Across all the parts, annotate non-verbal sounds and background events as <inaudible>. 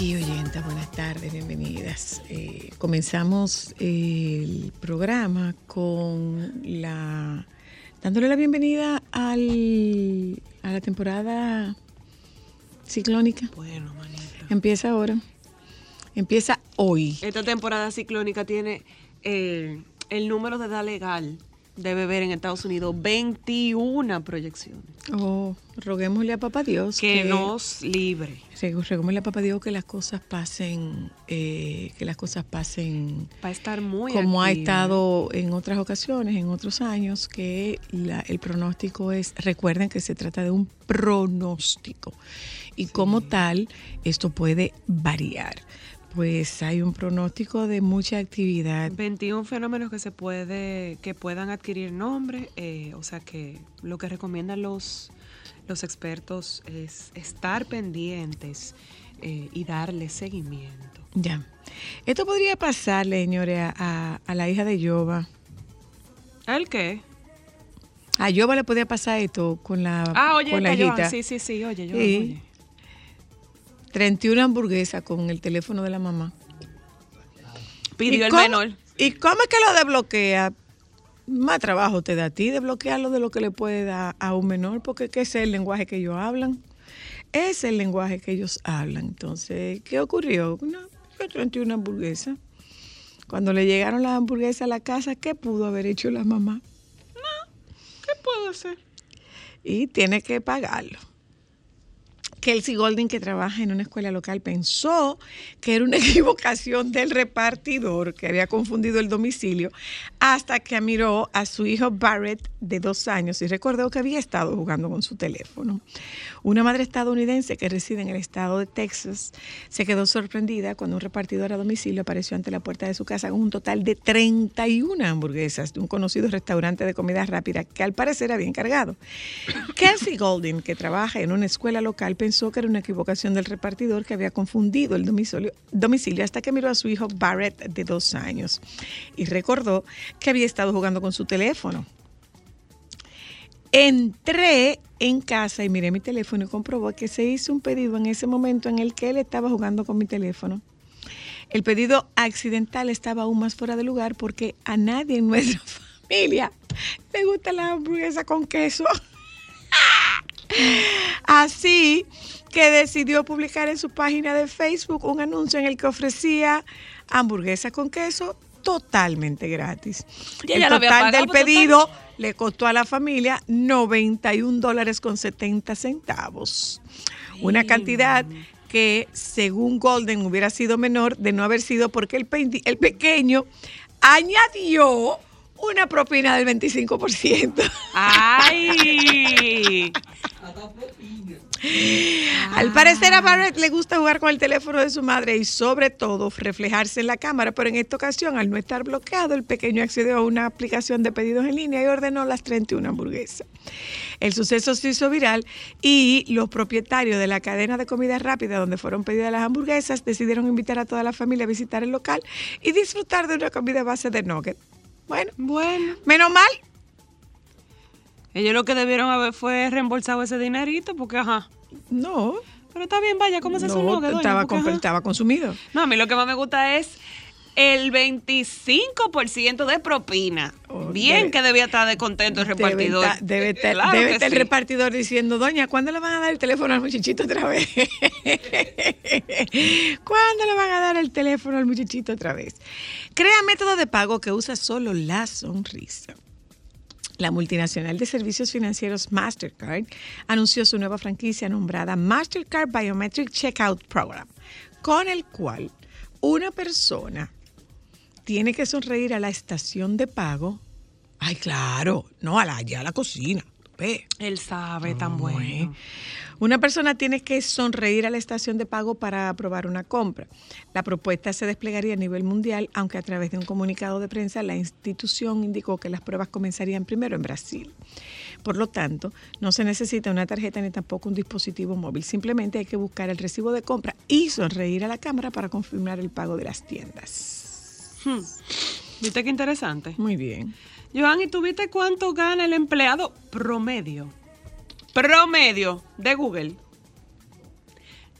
Aquí, oyentas. Buenas tardes, bienvenidas. Eh, comenzamos el programa con la dándole la bienvenida al, a la temporada ciclónica. Bueno, manito. Empieza ahora. Empieza hoy. Esta temporada ciclónica tiene eh, el número de edad legal de beber en Estados Unidos 21 proyecciones. Oh, roguémosle a Papá Dios Que nos libre. roguémosle a Papá Dios que las cosas pasen, eh, que las cosas pasen Va a estar muy como ha estado en otras ocasiones, en otros años, que la- el pronóstico es, recuerden que se trata de un pronóstico y como tal, esto puede variar. Pues hay un pronóstico de mucha actividad. 21 fenómenos que se puede que puedan adquirir nombre, eh, o sea que lo que recomiendan los los expertos es estar pendientes eh, y darle seguimiento. Ya. Esto podría pasarle, señores, a, a- a la hija de Yoba. ¿El qué? A Yoba le podía pasar esto con la, Ah, oye, con la Joan. sí, sí, sí, oye, yo, Sí. oye. 31 hamburguesas con el teléfono de la mamá. Pidió ¿Y el cómo- menor. ¿Y cómo es que lo desbloquea? Más trabajo te da a ti desbloquearlo de lo que le puede dar a un menor, porque ¿qué es el lenguaje que ellos hablan? Es el lenguaje que ellos hablan. Entonces, ¿qué ocurrió? No, yo 31 hamburguesas. Cuando le llegaron las hamburguesas a la casa, ¿qué pudo haber hecho la mamá? ¿Qué puedo hacer? y tiene que pagarlo. Kelsey Golding, que trabaja en una escuela local, pensó que era una <laughs> equivocación del repartidor que había confundido el domicilio hasta que miró a su hijo Barrett de dos años y recordó que había estado jugando con su teléfono. Una madre estadounidense que reside en el estado de Texas se quedó sorprendida cuando un repartidor a domicilio apareció ante la puerta de su casa con un total de 31 hamburguesas de un conocido restaurante de comida rápida que al parecer había encargado. Kelsey Golding, que trabaja en una escuela local, pensó que era una equivocación del repartidor que había confundido el domicilio, domicilio hasta que miró a su hijo Barrett de dos años y recordó que había estado jugando con su teléfono. Entré en casa y miré mi teléfono y comprobó que se hizo un pedido en ese momento en el que él estaba jugando con mi teléfono. El pedido accidental estaba aún más fuera de lugar porque a nadie en nuestra <laughs> familia le gusta la hamburguesa con queso. Así que decidió publicar en su página de Facebook un anuncio en el que ofrecía hamburguesas con queso totalmente gratis. El total pagado, del pues, pedido le costó a la familia 91 dólares con 70 centavos. Una cantidad que según Golden hubiera sido menor de no haber sido porque el, pe- el pequeño añadió una propina del 25%. ¡Ay! <laughs> Al parecer a Barrett le gusta jugar con el teléfono de su madre y sobre todo reflejarse en la cámara, pero en esta ocasión al no estar bloqueado, el pequeño accedió a una aplicación de pedidos en línea y ordenó las 31 hamburguesas. El suceso se hizo viral y los propietarios de la cadena de comida rápida donde fueron pedidas las hamburguesas decidieron invitar a toda la familia a visitar el local y disfrutar de una comida a base de nugget. Bueno, bueno. Menos mal. Ellos lo que debieron haber fue reembolsado ese dinerito porque, ajá. No. Pero está bien, vaya, ¿cómo se no, su Estaba, estaba consumido. No, a mí lo que más me gusta es el 25% de propina. Oh, bien debe- que debía estar de contento el repartidor. Debe estar, debe estar- Claro debe que estar sí. el repartidor diciendo, doña, ¿cuándo le van a dar el teléfono al muchachito otra vez? <laughs> ¿Cuándo le van a dar el teléfono al muchachito otra vez? Crea método de pago que usa solo la sonrisa. La multinacional de servicios financieros Mastercard anunció su nueva franquicia nombrada Mastercard Biometric Checkout Program, con el cual una persona tiene que sonreír a la estación de pago. Ay, claro, no a la, allá a la cocina. Ve. Él sabe tan ¿Cómo bueno. Una persona tiene que sonreír a la estación de pago para aprobar una compra. La propuesta se desplegaría a nivel mundial, aunque a través de un comunicado de prensa la institución indicó que las pruebas comenzarían primero en Brasil. Por lo tanto, no se necesita una tarjeta ni tampoco un dispositivo móvil. Simplemente hay que buscar el recibo de compra y sonreír a la cámara para confirmar el pago de las tiendas. Hmm. ¿Viste qué interesante? Muy bien. Joan, ¿y tú viste cuánto gana el empleado promedio? Promedio de Google.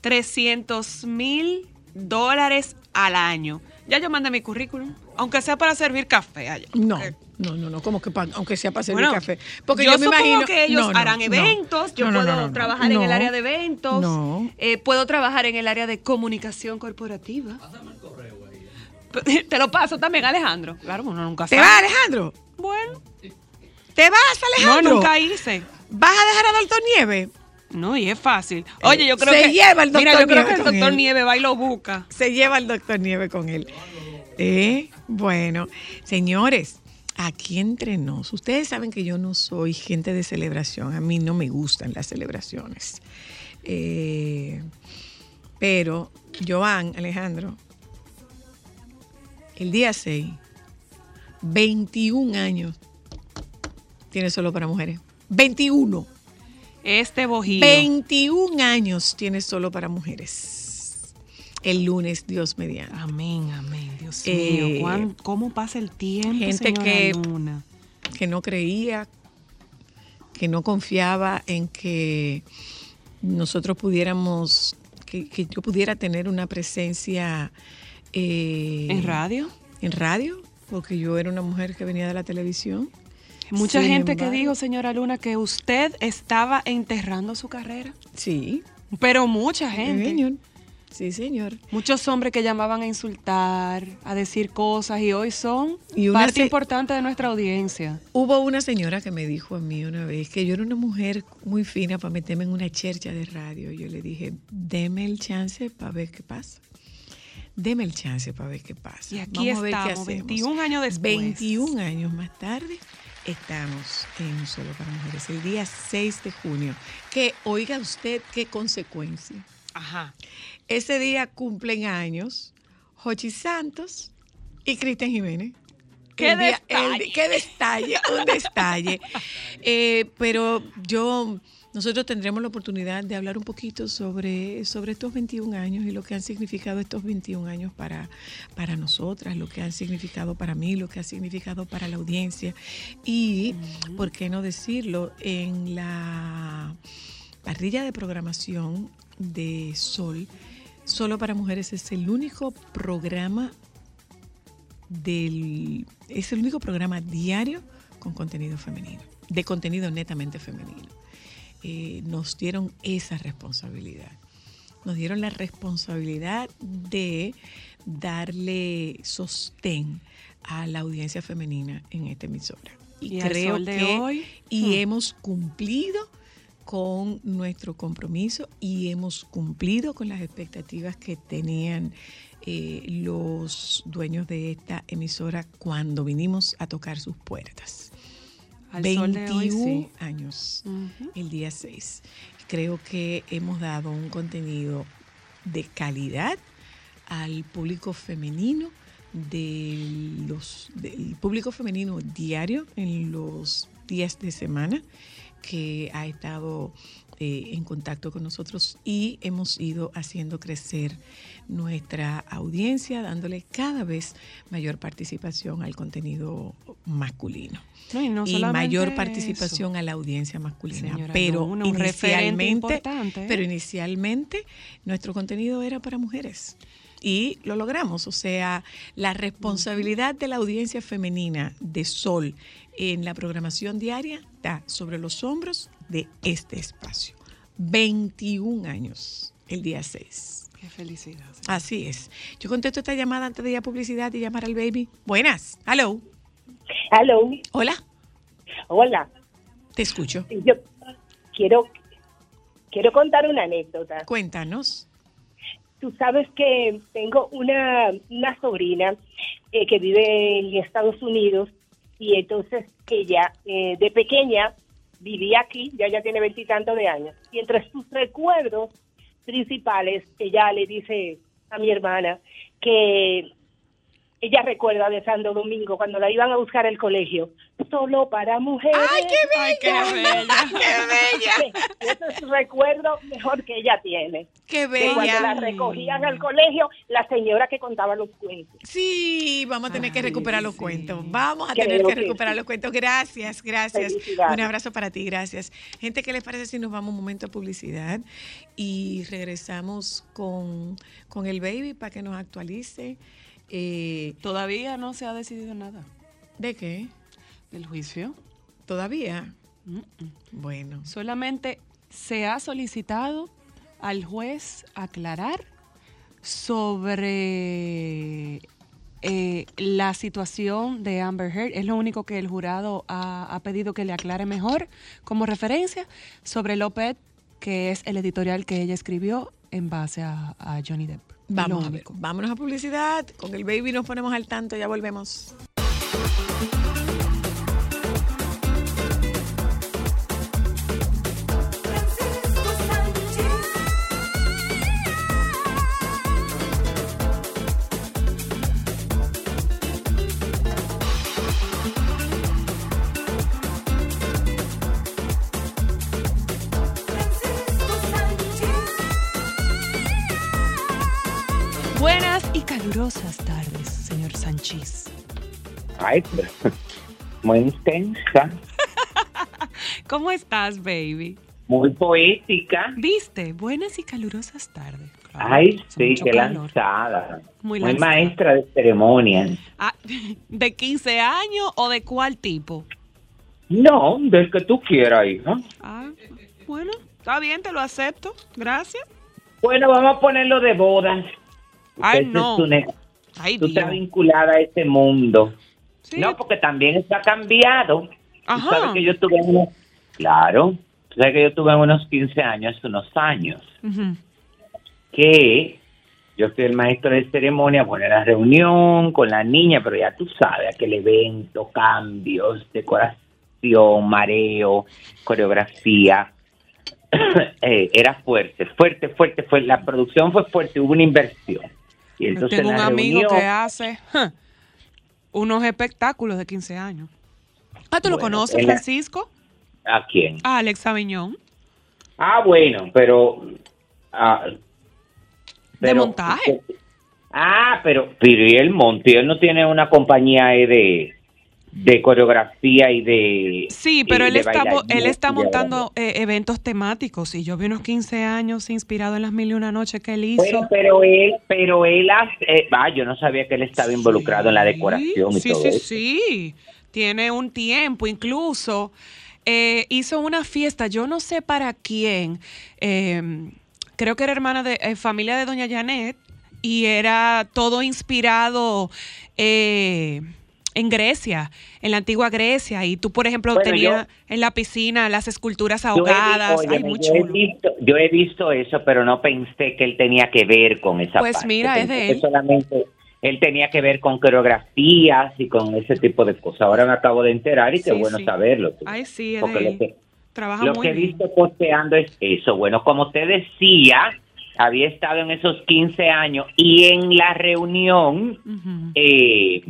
300 mil dólares al año. Ya yo mandé mi currículum, aunque sea para servir café allá. No, Eh, no, no, no, como que pa- aunque sea para servir Bueno, café. Porque yo, yo, me imagino que ellos No, no, harán no. eventos, yo No, puedo no, no, no. trabajar en el área de eventos, No. eh, puedo trabajar en el área de comunicación corporativa. <laughs> Te lo paso también, Alejandro. Claro, uno nunca ¿Te sabe. vas, Alejandro? Bueno, ¿Te vas, no, Alejandro? nunca hice. ¿Vas a dejar a Doctor Nieve? No, y es fácil. Oye, yo creo se que. lleva el Mira, doctor yo creo Nieve que el doctor. Nieve va y lo busca. Se lleva el Doctor Nieve con él. ¿Eh? Bueno, señores, aquí entre nos, ustedes saben que yo no soy gente de celebración, a mí no me gustan las celebraciones. Eh, pero, Joan, Alejandro, el día 6, 21 años, tiene solo para mujeres. 21. Este bojío. 21 años tiene solo para mujeres. El lunes, Dios mediante. Amén, amén. Dios Eh, mío. ¿Cómo pasa el tiempo, gente que- Luna? Que no creía, que no confiaba en que nosotros pudiéramos, que, que yo pudiera tener una presencia eh, ¿En radio? En radio, porque yo era una mujer que venía de la televisión. Mucha Sin gente que dijo, señora Luna, que usted estaba enterrando su carrera. Sí, Pero mucha gente. señor. Sí, señor. Muchos hombres que llamaban a insultar, a decir cosas y hoy son Y una parte importante de nuestra audiencia. Hubo una señora que me dijo a mí una vez que yo era una mujer muy fina para meterme en una chercha de radio. Yo le dije, deme el chance para ver qué pasa. Deme el chance para ver qué pasa. Y aquí Vamos a ver qué estamos, hacemos. 21 años después. 21 años más tarde, estamos en Solo para Mujeres, el día 6 de junio. Que oiga usted qué consecuencia. Ajá. Ese día cumplen años Jochi Santos y Cristian Jiménez. ¡Qué El día- el detalle! di- ¡Qué detalle! Un detalle. <laughs> Eh, pero yo, nosotros tendremos la oportunidad de hablar un poquito sobre, sobre estos 21 años y lo que han significado estos 21 años para, para nosotras, lo que han significado para mí, lo que ha significado para la audiencia. Y, ¿por qué no decirlo? En la parrilla de programación de Sol, Solo para Mujeres es el único programa del es el único programa diario con contenido femenino, de contenido netamente femenino. Eh, nos dieron esa responsabilidad. Nos dieron la responsabilidad de darle sostén a la audiencia femenina en esta emisora. Y, creo de que hoy, y hmm. hemos cumplido con nuestro compromiso y hemos cumplido con las expectativas que tenían eh, los dueños de esta emisora cuando vinimos a tocar sus puertas. Al sol de 21 hoy, sí. años, el día 6. Creo que hemos dado un contenido de calidad al público femenino de los, del público femenino diario en los días de semana que ha estado eh, en contacto con nosotros y hemos ido haciendo crecer nuestra audiencia, dándole cada vez mayor participación al contenido masculino. No, y no y solamente mayor eso. participación a la audiencia masculina. Señora, pero, no, inicialmente, ¿eh? pero inicialmente nuestro contenido era para mujeres. Y lo logramos, o sea, la responsabilidad de la audiencia femenina de Sol en la programación diaria está sobre los hombros de este espacio. 21 años, el día 6. Qué felicidad. señora. Así es. Yo contesto esta llamada antes de ir a publicidad y llamar al baby. Buenas. Hello. Hello, Hola. hola. Te escucho. Yo quiero quiero contar una anécdota. Cuéntanos. Tú sabes que tengo una, una sobrina eh, que vive en Estados Unidos y entonces ella eh, de pequeña vivía aquí, ya ya tiene veintitantos de años. Y entre sus recuerdos principales, ella le dice a mi hermana que ella recuerda de Santo Domingo cuando la iban a buscar al colegio, solo para mujeres. ¡Ay, qué Ay, qué bella. <laughs> ¡Qué bella! Ese es el recuerdo mejor que ella tiene. ¡Qué Que cuando la bella! recogían al colegio, la señora que contaba los cuentos. Sí, vamos a tener que recuperar los cuentos. Vamos a Creo tener que que recuperar sí. los cuentos. Gracias, gracias. Un abrazo para ti, gracias. Gente, ¿qué les parece si nos vamos un momento a publicidad y regresamos con, con el baby para que nos actualice? Eh, Todavía no se ha decidido nada ¿De qué? del juicio. ¿Todavía? Mm, mm. Bueno. Solamente se ha solicitado al juez aclarar sobre eh, la situación de Amber Heard. Es lo único que el jurado ha, ha pedido que le aclare mejor como referencia sobre López, que es el editorial que ella escribió en base a, a Johnny Depp. Vamos a ver. Vámonos a publicidad. Con el baby nos ponemos al tanto. Ya volvemos. Ay, muy intensa, ¿Cómo estás, baby? muy poética. ¿Viste? Buenas y calurosas tardes. Claro, Ay, sí, qué calor. lanzada. Muy maestra de ceremonias. Ah, <laughs> ¿De 15 años o de cuál tipo? No, del que tú quieras, hija. Ah, bueno, está bien, te lo acepto. Gracias. Bueno, vamos a ponerlo de bodas. Ay, no. es Ay, tú Dios. estás vinculada a ese mundo. Sí. No, porque también está cambiado. Tú Ajá. sabes que yo tuve unos... Claro. Tú sabes que yo tuve unos 15 años, unos años, que yo fui el maestro de ceremonia, bueno, la reunión con la niña, pero ya tú sabes, aquel evento, cambios, decoración, mareo, coreografía. <clears throat> Eh, era fuerte, fuerte, fuerte, fue la producción fue fuerte, hubo una inversión. Y entonces tengo en un la amigo reunión- que hace unos espectáculos de 15 años. Ah, ¿tú lo conoces, la- Francisco? ¿A quién? A Alex Aviñón. Ah, bueno, pero... ah, ¿De montaje? Ah, pero, pero y el Monte, él no tiene una compañía de, de coreografía y de... Sí, pero él está, él está montando eh, eventos temáticos y yo vi unos 15 años inspirado en las mil y una noches que él hizo. Bueno, pero él, pero él hace, eh, ah, yo no sabía que él estaba involucrado en la decoración y sí, todo sí, eso. sí. Tiene un tiempo, incluso eh, hizo una fiesta, yo no sé para quién, eh, creo que era hermana de eh, familia de Doña Janet y era todo inspirado eh, en Grecia, en la antigua Grecia. Y tú, por ejemplo, Bueno, tenías yo- en la piscina las esculturas Yo he ahogadas. Ay, muy yo, he visto, yo he visto eso, pero no pensé que él tenía que ver con esa Pues parte. mira, es de él. Solamente él tenía que ver con coreografías y con ese tipo de cosas. Ahora me acabo de enterar y qué Sí, bueno sí. saberlo. tú. Ay, sí, es Porque de lo él. que, Trabaja lo muy que he visto posteando es eso. Bueno, como usted decía, había estado en esos 15 años y en la reunión, eh,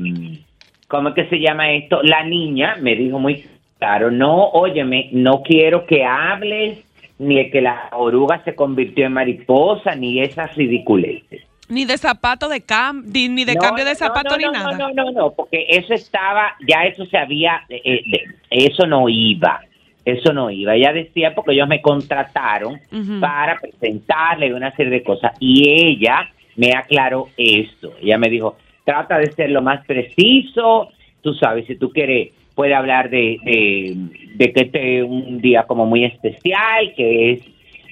¿cómo es que se llama esto? La niña me dijo muy claro, no, óyeme, no quiero que hables ni el que la oruga se convirtió en mariposa, ni esas ridiculeces. Ni de zapato de cam, ni, ni de No, cambio de zapato no, ni no, nada. No, no, no, no, porque eso estaba, ya eso se había, eh, eh, eso no iba, eso no iba. Ella decía porque ellos me contrataron para presentarle una serie de cosas y ella me aclaró esto. Ella me dijo, trata de ser lo más preciso, tú sabes, si tú quieres, puede hablar de, de, de que este es un día como muy especial, que es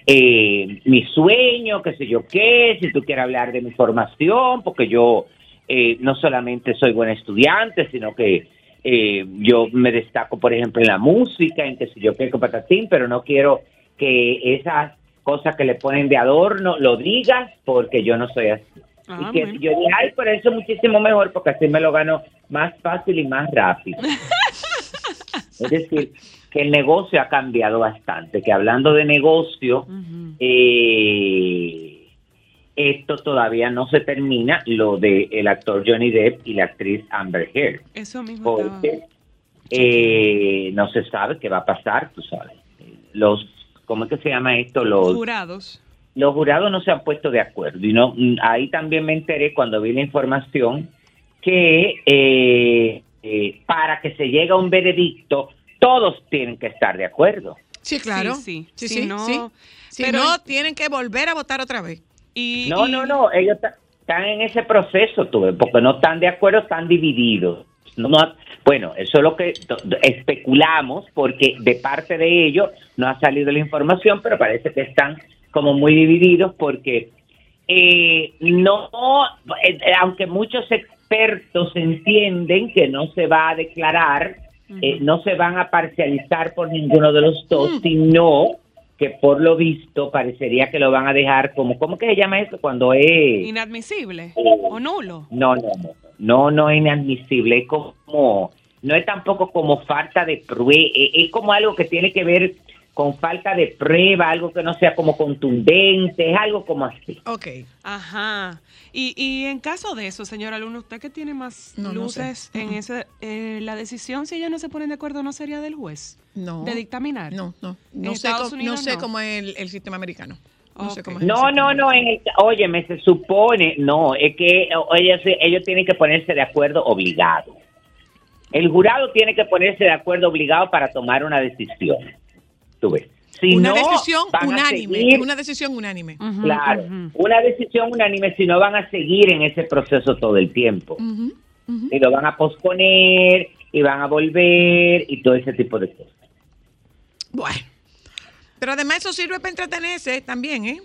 eh, mi sueño, qué sé yo qué, si tú quieres hablar de mi formación, porque yo eh, no solamente soy buen estudiante, sino que eh, yo me destaco, por ejemplo, en la música, en qué sé yo qué, con patatín, pero no quiero que esas cosas que le ponen de adorno lo digas, porque yo no soy así. Ah, y que bueno. yo dije, ay, por eso muchísimo mejor, porque así me lo gano más fácil y más rápido. <laughs> es decir, que el negocio ha cambiado bastante, que hablando de negocio, eh, esto todavía no se termina, lo de el actor Johnny Depp y la actriz Amber Heard, Eso mismo porque eh, no se sabe qué va a pasar, tú sabes. Los, ¿cómo es que se llama esto? Los jurados. Los jurados no se han puesto de acuerdo y no ahí también me enteré cuando vi la información que eh, eh, para que se llegue a un veredicto todos tienen que estar de acuerdo Sí, claro. Sí, Sí, sí. sí, Si no- sí. Si pero- no, tienen que volver a votar otra vez. Y, no y- no no ellos están en ese proceso tú ves, porque no están de acuerdo están divididos no, no- bueno eso es lo que to- especulamos porque de parte de ellos no ha salido la información pero parece que están como muy divididos porque eh, no, eh, eh, aunque muchos expertos entienden que no se va a declarar, eh, no se van a parcializar por ninguno de los dos, sino que por lo visto parecería que lo van a dejar como, ¿cómo que se llama eso? Cuando es... inadmisible o nulo. No, no, no, no, no es inadmisible, es como, no es tampoco como falta de prueba, es como algo que tiene que ver con falta de prueba, algo que no sea como contundente, es algo como así. Ok. Ajá. Y, y en caso de eso, señora Luna, usted que tiene más No, no sé. luces en ese, eh, la decisión, si ellos no se ponen de acuerdo, no sería del juez. No. De dictaminar. No, no. No sé, cómo, no Unidos sé cómo es el, el sistema americano. No sé cómo es el No, no, no, en el, óyeme, se supone, no, es que ellos, ellos tienen que ponerse de acuerdo obligado. El jurado tiene que ponerse de acuerdo obligado para tomar una decisión. Tú ves. Si una no, decisión van a unánime. seguir- Una decisión unánime. Claro, una decisión unánime, si no van a seguir en ese proceso todo el tiempo. Y lo van a posponer, y van a volver, y todo ese tipo de cosas. Bueno. Pero además eso sirve para entretenerse también, ¿eh?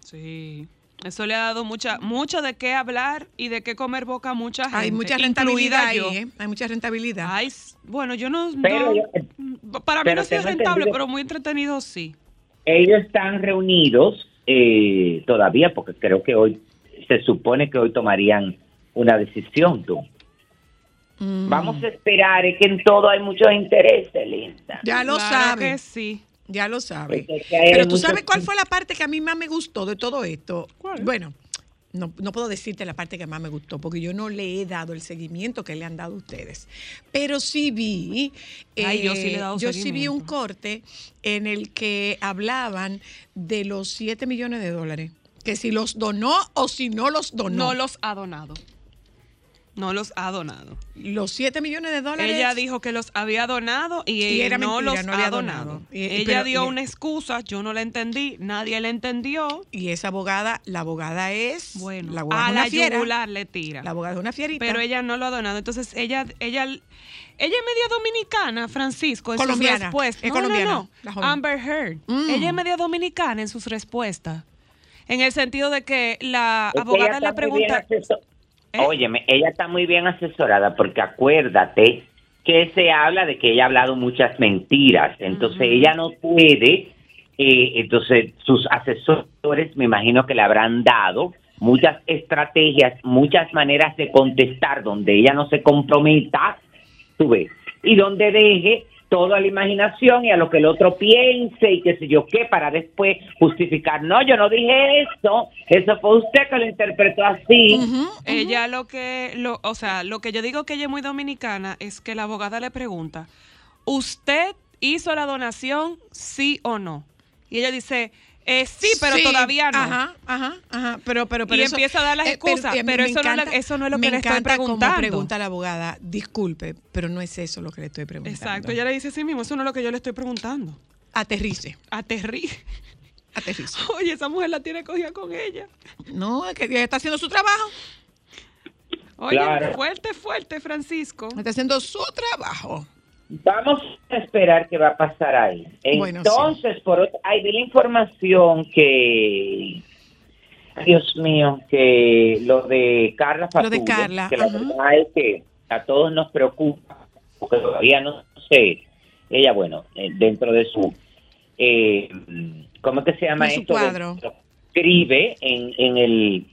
Sí. Eso le ha dado mucha, mucho de qué hablar y de qué comer boca a mucha gente. Hay mucha rentabilidad ahí. ¿eh? Hay mucha rentabilidad. Ay, bueno, yo no. Pero no- yo- para mí pero no ha sido rentable, pero muy entretenido sí. ellos están reunidos eh, todavía porque creo que hoy se supone que hoy tomarían una decisión tú Mm. vamos a esperar es que en todo hay muchos intereses Linda Ya lo Claro sabe. que sí. Ya lo sabe. Porque es que hay Pero tú sabes cuál fue la parte que a mí más me gustó de todo esto. ¿Cuál? Bueno, no, no puedo decirte la parte que más me gustó porque yo no le he dado el seguimiento que le han dado ustedes. Pero sí vi, Ay, yo sí le he eh, dado yo sí vi un corte en el que hablaban de los 7 millones de dólares. Que si los donó o si no los donó. No los ha donado. No los ha donado. Los 7 millones de dólares. Ella dijo que los había donado y, Y era no mentira, los no había ha donado. donado. Y- y- Ella pero- dio y- una excusa, yo no la entendí, nadie la entendió. Y esa abogada, la abogada es. Bueno, la abogada a es una la fiera. yugular le tira. La abogada es una fierita. Pero ella no lo ha donado. Entonces ella, ella, ella es media dominicana, Francisco, en Colombiana, sus respuestas. es no, colombiana, no, no. Amber Heard. Mm. Ella es media dominicana en sus respuestas. En el sentido de que la Es que abogada ella le pregunta. ¿Eh? Óyeme, ella está muy bien asesorada porque acuérdate que se habla de que ella ha hablado muchas mentiras, entonces ella no puede, eh, entonces sus asesores me imagino que le habrán dado muchas estrategias, muchas maneras de contestar donde ella no se comprometa, tú ves, y donde deje todo a la imaginación y a lo que el otro piense y qué sé yo qué, para después justificar, no, yo no dije eso, eso fue usted que lo interpretó así. Ella lo que, lo, o sea, lo que yo digo que ella es muy dominicana es que la abogada le pregunta, ¿usted hizo la donación sí o no? Y ella dice, eh, sí, pero Sí, todavía no. Ajá, ajá, ajá. Pero, pero, pero Y eso- empieza a dar las eh, excusas, eh, pero eso no es la- eso no es lo que le estoy preguntando. pregunta la abogada. Disculpe, pero no es eso lo que le estoy preguntando. Exacto, ella le dice así mismo, eso no es lo que yo le estoy preguntando. Aterrice, Aterrí. aterrice. <laughs> Oye, esa mujer la tiene cogida con ella. No, es que ella está haciendo su trabajo. Oye, Claro. fuerte, fuerte, Francisco. Está haciendo su trabajo. Vamos a esperar qué va a pasar ahí. Bueno, Entonces, por hay de la información que, Dios mío, que lo de Carla Lo de Fatule, Carla, que la ajá. verdad es que a todos nos preocupa, porque todavía no sé, ella, bueno, eh, dentro de su, eh, ¿cómo es que se llama su esto? cuadro. Escribe en, en el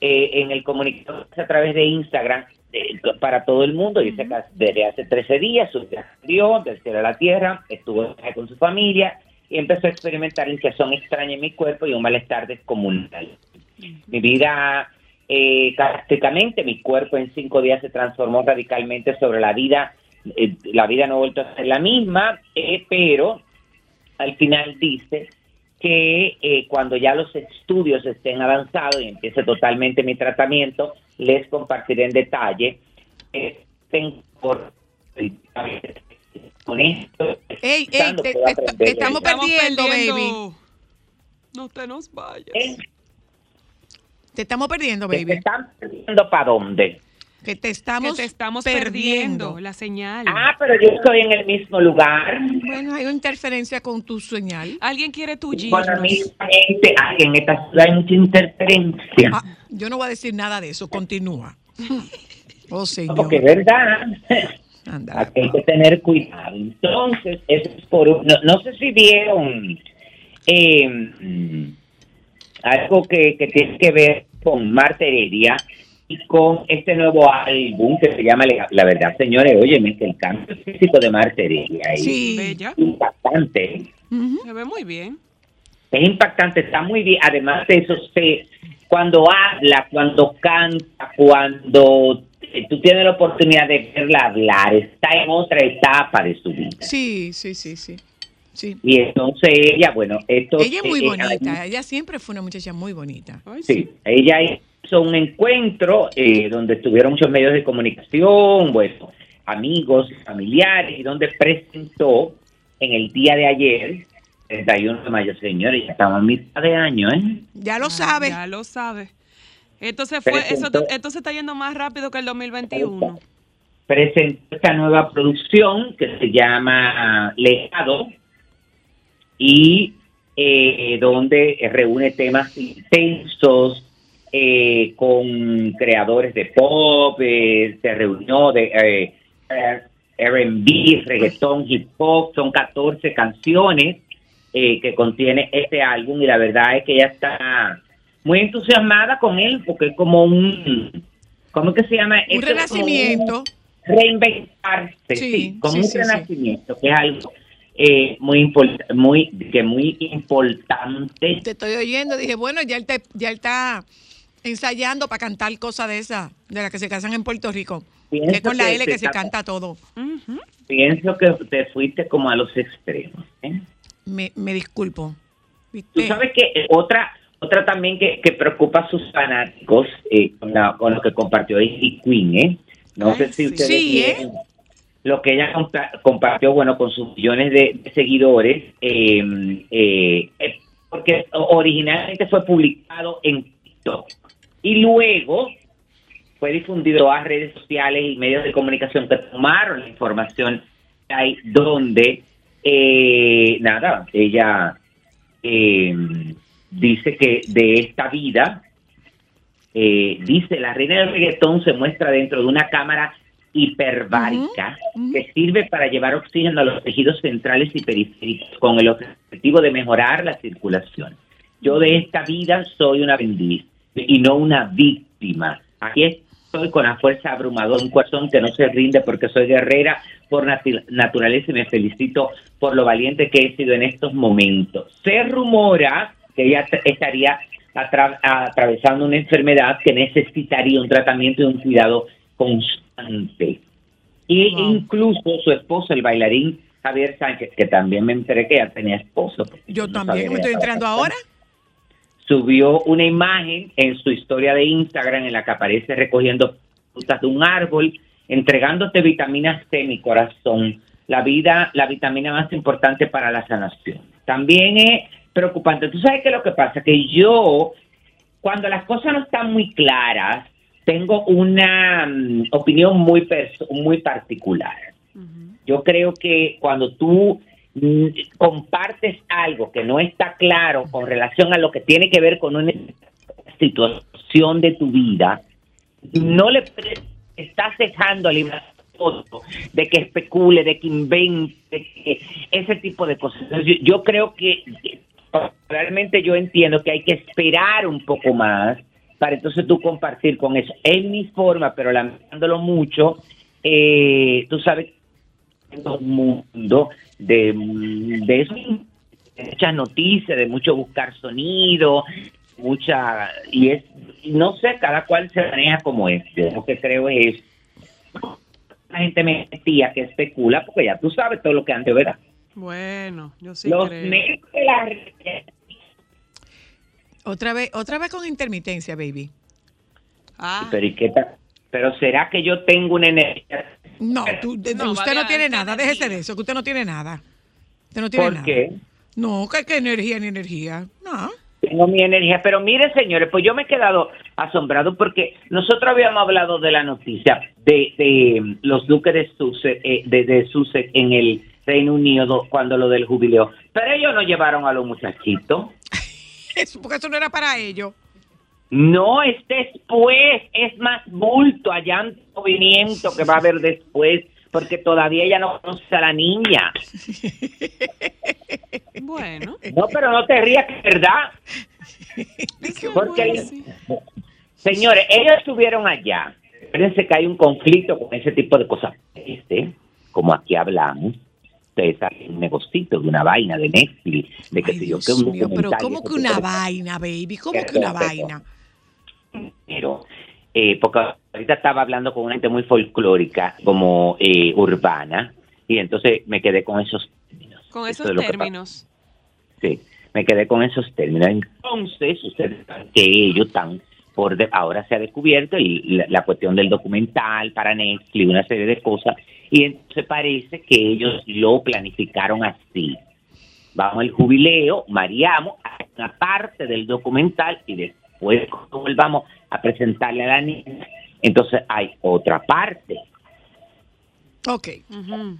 eh, en el comunicado a través de Instagram eh, para todo el mundo. Dice que desde hace 13 días su hija salió del cielo a la tierra, estuvo con su familia y empezó a experimentar hinchazón extraña en mi cuerpo y un malestar descomunal. Mi vida, eh, prácticamente, mi cuerpo en cinco días se transformó radicalmente sobre la vida. eh, la vida no ha vuelto a ser la misma, eh, pero al final dice que eh, cuando ya los estudios estén avanzados y empiece totalmente mi tratamiento, les compartiré en detalle. Por con esto. Ey, ey, te- te- te estamos perdiendo, baby. No te nos vayas. Te estamos perdiendo, baby. están perdiendo para dónde? Que te estamos, que te estamos perdiendo. la señal. Ah, pero yo estoy en el mismo lugar, Bueno, hay una interferencia con tu señal. Alguien quiere tu con la giros. misma gente. En esta ciudad hay mucha interferencia. Ah, yo no voy a decir nada de eso. Continúa. <laughs> Oh, señor. Porque es verdad. Anda. Aquí hay que tener cuidado. Entonces, eso es por un- no, no sé si vieron eh, algo que, que tiene que ver con Marta Heredia y con este nuevo álbum que se llama La, La Verdad, señores. Óyeme, que el cambio físico de Marta Heredia es Sí. Bella. impactante. Se ve muy bien. Es impactante, está muy bien. Además de eso, se, cuando habla, cuando canta, cuando eh, tú tienes la oportunidad de verla hablar, está en otra etapa de su vida. Sí, sí, sí, sí. Sí. Y entonces ella, bueno, esto... Ella es muy eh, bonita. Ella siempre fue una muchacha muy bonita. Ay, sí. Sí, ella hizo un encuentro eh, donde estuvieron muchos medios de comunicación, bueno, amigos, familiares, y donde presentó en el día de ayer, 31 de mayo, señores, ya estamos a mitad de año, ¿eh? Ya lo Ah, sabe. Ya lo sabe. Entonces fue, eso, Presentó- esto se está yendo más rápido que el 2021. presentó esta nueva producción que se llama Legado y eh, donde reúne temas intensos eh, con creadores de pop, eh, se reunió de eh, R&B, reggaetón, hip hop, son 14 canciones eh, que contiene este álbum y la verdad es que ella está muy entusiasmada con él porque es como un, ¿cómo que se llama? Un Esto renacimiento. reinventarse, Sí, sí, como sí, un sí, sí. renacimiento, que es algo eh, muy, import- muy, que muy importante. Te estoy oyendo. Dije, bueno, ya él, te- ya él está ensayando para cantar cosas de esas, de las que se casan en Puerto Rico. Pienso Que con la que L que se canta todo. Pienso que te fuiste como a los extremos. ¿eh? Me, me disculpo. Tú sabes que eh, otra otra también que, que preocupa a sus fanáticos eh, con, la- con lo que compartió Ivy Queen, ¿eh? No Ay, sé si sí. ustedes Sí, ¿eh? vieron lo que ella compa- compartió, bueno, con sus millones de, de seguidores, eh, porque originalmente fue publicado en TikTok y luego fue difundido a redes sociales y medios de comunicación que tomaron la información ahí donde eh, nada ella eh, dice que de esta vida eh, dice la reina del reggaetón se muestra dentro de una cámara hiperbárica que sirve para llevar oxígeno a los tejidos centrales y periféricos con el objetivo de mejorar la circulación. Yo de esta vida soy una bendiz y no una víctima. Aquí estoy con la fuerza abrumadora, un corazón que no se rinde porque soy guerrera por nati- naturaleza y me felicito por lo valiente que he sido en estos momentos. Se rumora que ella t- estaría atra- atravesando una enfermedad que necesitaría un tratamiento y un cuidado constante. Y Wow. incluso su esposo, el bailarín Javier Sánchez, que también me enteré que ya tenía esposo. Yo no también, me estoy casado. ahora. Subió una imagen en su historia de Instagram en la que aparece recogiendo frutas de un árbol, entregándote vitamina C, mi corazón, la vida, la vitamina más importante para la sanación. También es preocupante. Tú sabes que lo que pasa que yo, cuando las cosas no están muy claras, tengo una mm, opinión muy muy particular. Yo creo que cuando tú compartes algo que no está claro con relación a lo que tiene que ver con una situación de tu vida, no le estás dejando otro de que especule, de que invente, de que ese tipo de cosas. Yo, creo que que realmente yo entiendo que hay que esperar un poco más para entonces tú compartir con eso. Es mi forma, pero lamentándolo mucho, eh, tú sabes, en un mundo de, de eso, de muchas noticias, de mucho buscar sonido, mucha, y es, no sé, cada cual se maneja como es. Yo lo que creo es, la gente mentía que especula, porque ya tú sabes todo lo que antes, ¿verdad? Bueno, yo sí Los creo. medios de la red Otra vez, otra vez con intermitencia, baby. Ah, Pero, ¿y qué tal? Pero será que yo tengo una energía? No, tú- de- No, usted no tiene nada. energía. Déjese de eso, que usted no tiene nada. Usted no tiene ¿Por nada. qué? No, que, que energía ni energía. No. Tengo mi energía. Pero miren, señores, pues yo me he quedado asombrado porque nosotros habíamos hablado de la noticia de, de mm, los duques de Sussex, eh, de, de Sussex en el Reino Unido cuando lo del jubileo. Pero ellos no llevaron a los muchachitos. <laughs> Eso, porque eso no era para ellos. No, es después, es más bulto, allá movimiento que va a haber después, porque todavía ella no conoce a la niña. <laughs> bueno. No, pero no te rías, verdad. Porque, señores, ellos estuvieron allá. Fíjense que hay un conflicto con ese tipo de cosas. Este, como aquí hablamos, ustedes un negocito de una vaina de Netflix, de que Ay, si yo que un mío, pero ¿cómo que una vaina, baby? ¿Cómo que una vaina? Pero eh, porque ahorita estaba hablando con una gente muy folclórica, como eh, urbana, y entonces me quedé con esos términos. Con Eso esos es términos. Sí, me quedé con esos términos. Entonces, ustedes saben que ellos están por de- ahora se ha descubierto y la, la cuestión del documental para Netflix, una serie de cosas, y entonces parece que ellos lo planificaron así. Vamos al jubileo, mareamos una parte del documental y después cuando volvamos a presentarle a la niña, entonces hay otra parte. Ok. Ujú.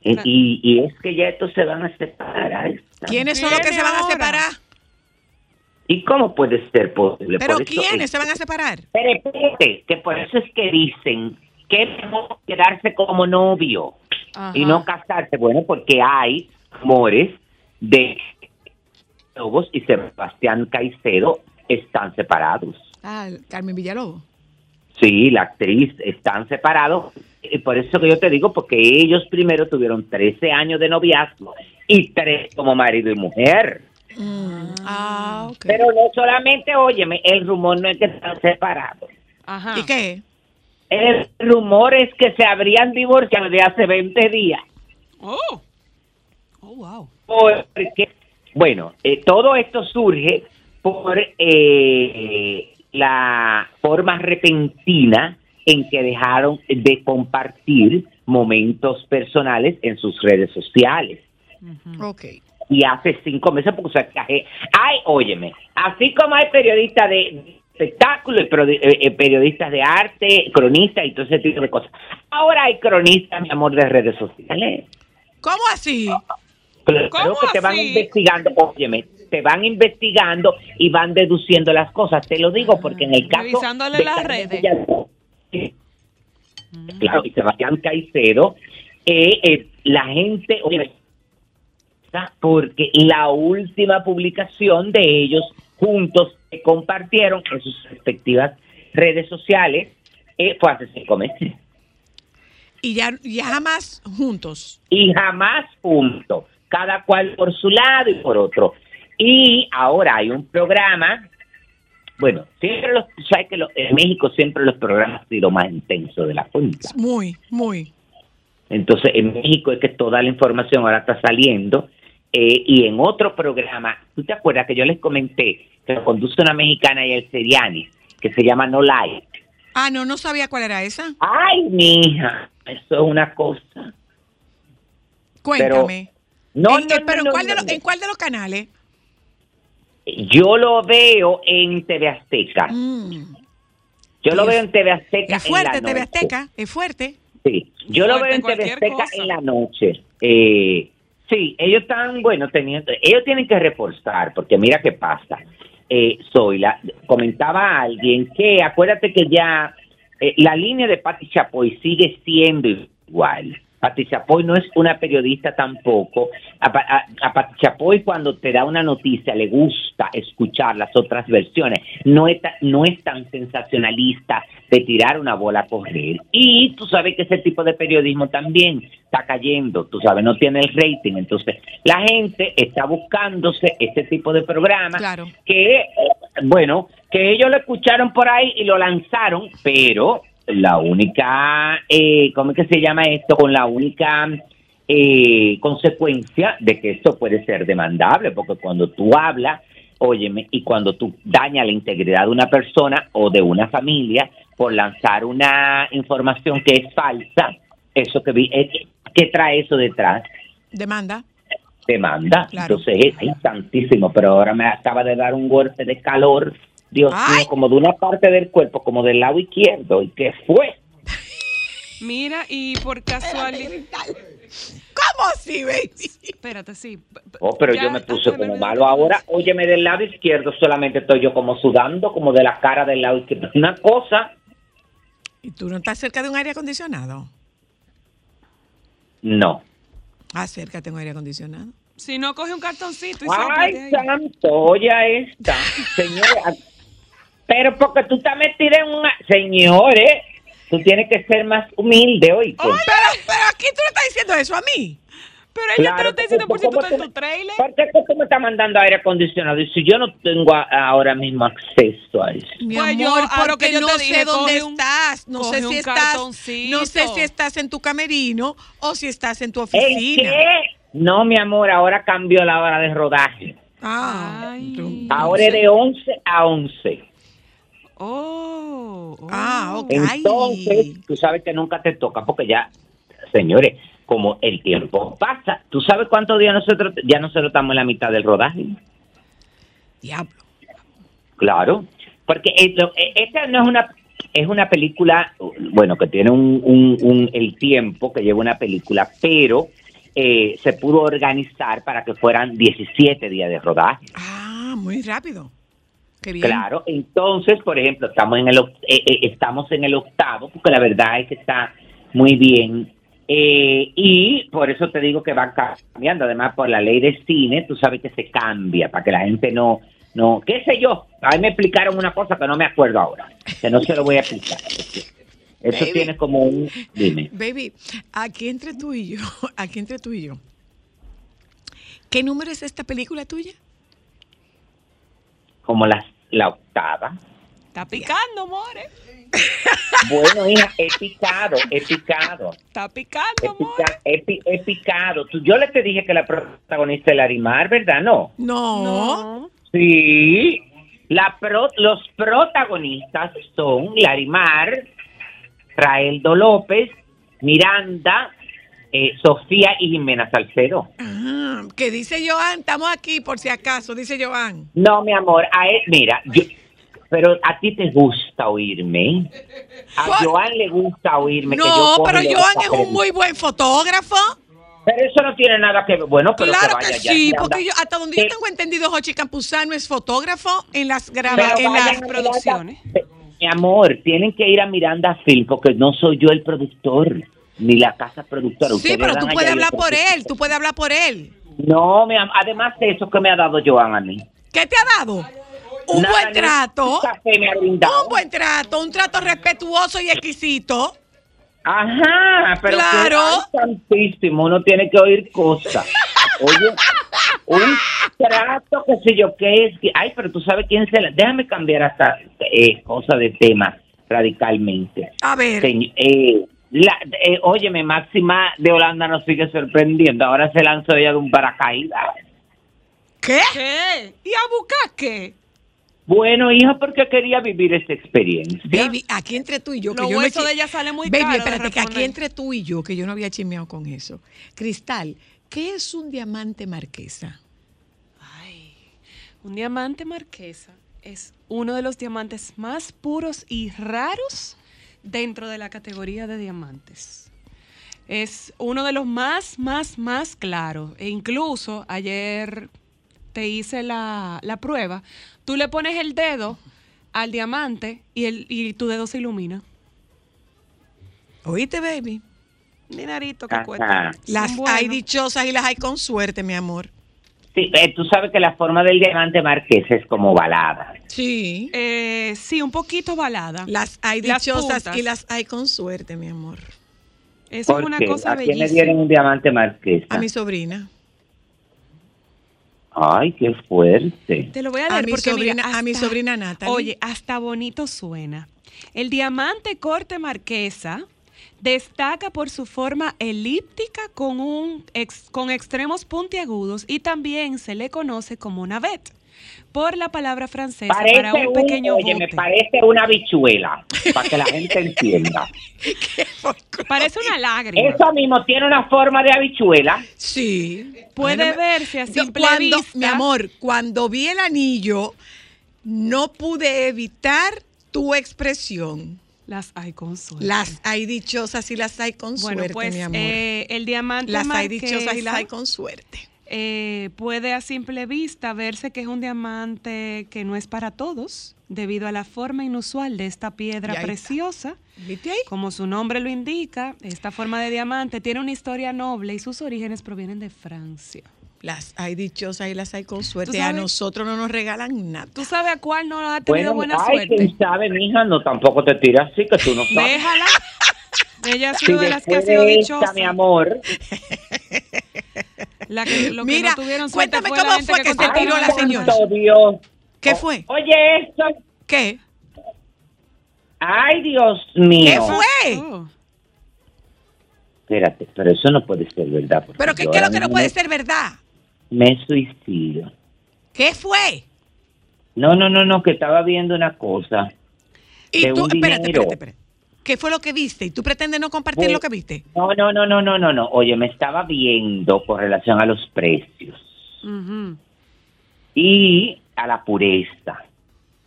Y, y- y es que ya estos se van a separar. ¿Quiénes son los que se van a separar? ¿Y cómo puede ser posible? ¿Pero Por quiénes es- se van a separar? Pero espérate, que por eso es que dicen que es mejor quedarse como novio Ajá. y no casarse. Bueno, porque hay rumores de que Lobos y Sebastián Caicedo están separados. Ah, Carmen Villalobos. Sí, la actriz están separados. Y por eso que yo te digo, porque ellos primero tuvieron 13 años de noviazgo y tres como marido y mujer. Ah, ok. Pero no solamente, óyeme, el rumor no es que están separados. Ajá. ¿Y qué? El rumor es que se habrían divorciado de hace 20 días. Oh. Oh, wow. Porque, bueno, eh, todo esto surge por eh, la forma repentina en que dejaron de compartir momentos personales en sus redes sociales. Ok. Y hace cinco meses, porque o sea, que, ay, óyeme, así como hay periodistas de espectáculos, eh, eh, periodistas de arte, cronistas y todo ese tipo de cosas. Ahora hay cronistas, mi amor, de redes sociales. ¿Cómo así? Claro ¿Cómo que te van investigando, óyeme, te van investigando y van deduciendo las cosas. Te lo digo porque en el caso Revisándole de las Carmen redes. Villalobos, claro, y Sebastián Caicedo, eh, eh, la gente, porque la última publicación de ellos juntos que compartieron en sus respectivas redes sociales eh, fue hace cinco meses. Y ya, ya jamás juntos. y jamás juntos, cada cual por su lado y por otro. Y ahora hay un programa, bueno, siempre los, sabes que los- en México siempre los programas han sido más intensos de la cuenta. Muy, muy. Entonces, en México es que toda la información ahora está saliendo. eh, y en otro programa, ¿tú te acuerdas que yo les comenté que lo conduce una mexicana y el Seriani, que se llama No Like? Ah, no, no sabía cuál era esa. Ay, mija, eso es una cosa. Cuéntame. No, ¿En, no, eh, pero no, ¿en, cuál de los. ¿en cuál de los canales? Yo lo veo en TV Azteca. Mm, Yo lo es- veo en TV Azteca. es en la fuerte, TV noche. Azteca, es fuerte. Sí, yo lo veo en TV Azteca cosa. en la noche. Eh, sí, ellos están, bueno, teniendo, ellos tienen que reforzar, porque mira qué pasa. Eh, soy la, comentaba a alguien que, acuérdate que ya eh, la línea de Patti Chapoy sigue siendo igual. Patti Chapoy no es una periodista tampoco. A, Pa- a, a Patti Chapoy cuando te da una noticia le gusta escuchar las otras versiones. No es, no es tan sensacionalista de tirar una bola a correr. Y tú sabes que ese tipo de periodismo también está cayendo, tú sabes, no tiene el rating. Entonces, la gente está buscándose este tipo de programas Claro. que, bueno, que ellos lo escucharon por ahí y lo lanzaron, pero la única, eh, ¿cómo es que se llama esto? Con la única eh, consecuencia de que esto puede ser demandable, porque cuando tú hablas, óyeme, y cuando tú dañas la integridad de una persona o de una familia por lanzar una información que es falsa, eso que vi, eh, ¿qué trae eso detrás? Demanda. demanda. Claro. Entonces, es ay, santísimo, pero ahora me acaba de dar un golpe de calor, Dios Ay. mío, como de una parte del cuerpo, como del lado izquierdo. ¿Y qué fue? <laughs> Mira, y por casualidad. ¿Cómo así, baby? Espérate, sí. Oh, pero ya yo me puse como ver- malo ahora. Óyeme, del lado izquierdo solamente estoy yo como sudando, como de la cara del lado izquierdo. <laughs> Una cosa, ¿Y tú no estás cerca de un aire acondicionado? no. Acércate a un aire acondicionado. Si no, coge un cartoncito y Ay, santo, oye esta. <laughs> Señores, pero porque tú estás metida en una... Señores, tú tienes que ser más humilde, hoy. Pero, pero aquí tú no estás diciendo eso a mí. Pero ella te lo está diciendo por si tú ¿cómo estás en tu trailer. ¿Por qué que tú me estás mandando aire acondicionado? Y si yo no tengo a- ahora mismo acceso a eso. Mi Pues yo, amor, lo porque que yo no te sé dónde un- estás. No sé si un estás. cartoncito. No sé si estás en tu camerino o si estás en tu ¿En oficina. qué? No, mi amor, ahora cambió la hora de rodaje. Ah, Ay. Ahora es de 11 a 11. Oh, oh. Ah, ok. Entonces, tú sabes que nunca te toca porque ya, señores, como el tiempo pasa, ¿tú sabes cuántos días nosotros, ya nosotros estamos en la mitad del rodaje? Diablo. Claro, porque esto- e- esta no es una es una película, bueno, que tiene un, un- un- el tiempo que lleva una película, pero eh, se pudo organizar para que fueran 17 días de rodaje. Ah, muy rápido. Claro, entonces, por ejemplo, estamos en el eh, eh, estamos en el octavo, porque la verdad es que está muy bien. Eh, y por eso te digo que va cambiando. Además, por la ley de cine, tú sabes que se cambia para que la gente no, no, qué sé yo. A mí me explicaron una cosa que no me acuerdo ahora, que no se lo voy a explicar. Eso Baby. tiene como un, dime. Baby, aquí entre tú y yo, <laughs> aquí entre tú y yo. ¿Qué número es esta película tuya? Como la, la octava. Está picando, more. Bueno, hija, he picado, he picado. Está He, picando, more. pica- he pi- he picado. Tú- yo le te dije que la protagonista es Larimar, ¿verdad? No. No. No. Sí. La pro- los protagonistas son Larimar, Raeldo López, Miranda, eh, Sofía y Jimena Salcedo. Ah, que dice Joan, estamos aquí por si acaso, dice Joan. No, mi amor, a él, mira, yo- pero a ti te gusta oírme. A Por- Joan le gusta oírme. que yo No, cojo pero Joan es un muy buen fotógrafo. Pero eso no tiene nada que ver. Bueno, pero claro que vaya sí, porque yo, hasta donde yo tengo entendido, Jochi Campuzano es fotógrafo en las grabaciones, en las Miranda- producciones. Mi amor, tienen que ir a Miranda Film porque no soy yo el productor, ni la casa productora. Sí, Ustedes pero tú puedes hablar por él, tú puedes hablar por él. No, mi am- además de eso que me ha dado Joan a mí. ¿Qué te ha dado? Un Nada, buen trato. Un buen trato, un trato respetuoso y exquisito. Ajá, pero Claro. que, ay, santísimo, uno tiene que oír cosas. <laughs> Oye, un trato, qué sé yo, qué es. que- Ay, pero tú sabes quién se la... Déjame cambiar hasta eh, cosa de tema radicalmente. A ver, Señ- eh, La, eh, óyeme, Máxima de Holanda nos sigue sorprendiendo. Ahora se lanzó ella de un paracaídas. ¿Qué? ¿Qué? ¿Y a buscar qué? Bueno, hija, porque quería vivir esa experiencia. Baby, aquí entre tú y yo, que Los yo huesos chi- de ella salen muy Baby, espérate, que aquí entre tú y yo, que yo no había chismeado con eso. Cristal, ¿qué es un diamante marquesa? Ay, un diamante marquesa es uno de los diamantes más puros y raros dentro de la categoría de diamantes. Es uno de los más, más, más claros. E incluso ayer te hice la, la prueba. Tú le pones el dedo al diamante y, el, y tu dedo se ilumina. ¿Oíste, baby? Dinerito que cuesta. Las hay dichosas y las hay con suerte, mi amor. Sí, eh, tú sabes que la forma del diamante marqués es como balada. Sí. Eh, sí, un poquito balada. Las hay Las dichosas puntas. y las hay con suerte, mi amor. Eso ¿Por es una qué? cosa ¿A quién le bellísima. dieron un diamante marqués? A mi sobrina. Ay, qué fuerte. Te lo voy a A leer mi porque mira, sobrina- a mi sobrina Natalie. Oye, hasta bonito suena. El diamante corte marquesa destaca por su forma elíptica con un ex- con extremos puntiagudos y también se le conoce como navet por la palabra francesa Parece para un un, pequeño oye, me parece una bichuela, para que la gente entienda. <laughs> Parece una lágrima. Eso mismo tiene una forma de habichuela. Sí. Puede Bueno, verse a yo simple cuando, vista. Mi amor, cuando vi el anillo, no pude evitar tu expresión. Las hay con suerte. Las hay dichosas y las hay con bueno, suerte, pues mi amor. eh, el diamante las hay dichosas y las hay con suerte. eh, puede a simple vista verse que es un diamante que no es para todos, debido a la forma inusual de esta piedra preciosa. ¿Viste ahí? Como su nombre lo indica, esta forma de diamante tiene una historia noble y sus orígenes provienen de Francia. Las hay dichosas y las hay con suerte. ¿Tú A nosotros no nos regalan nada. ¿Tú sabes a cuál no ha tenido Bueno, buena ay, suerte? quién sabe, mija, no tampoco te tiras así que tú no sabes. Déjala. Ella ha Si sido de las que ha sido dichosa. esta, mi amor, La que, lo que Mira, no tuvieron suerte cuéntame fue la cómo gente fue que se tiró a la señora. Dios. ¿Qué O- fue? Oye, esto. ¿Qué? Ay, Dios mío. ¿Qué fue? Oh. Espérate, pero eso no puede ser verdad. porque ¿Pero qué, es lo que no puede ser verdad? Me suicido. ¿Qué fue? No, no, no, no, que estaba viendo una cosa. Y De tú, un espérate, dinero. espérate, espérate. ¿Qué fue lo que viste? ¿Y tú pretendes no compartir Pues- lo que viste? No, no, no, no, no, no, no. Oye, me estaba viendo con relación a los precios y a la pureza.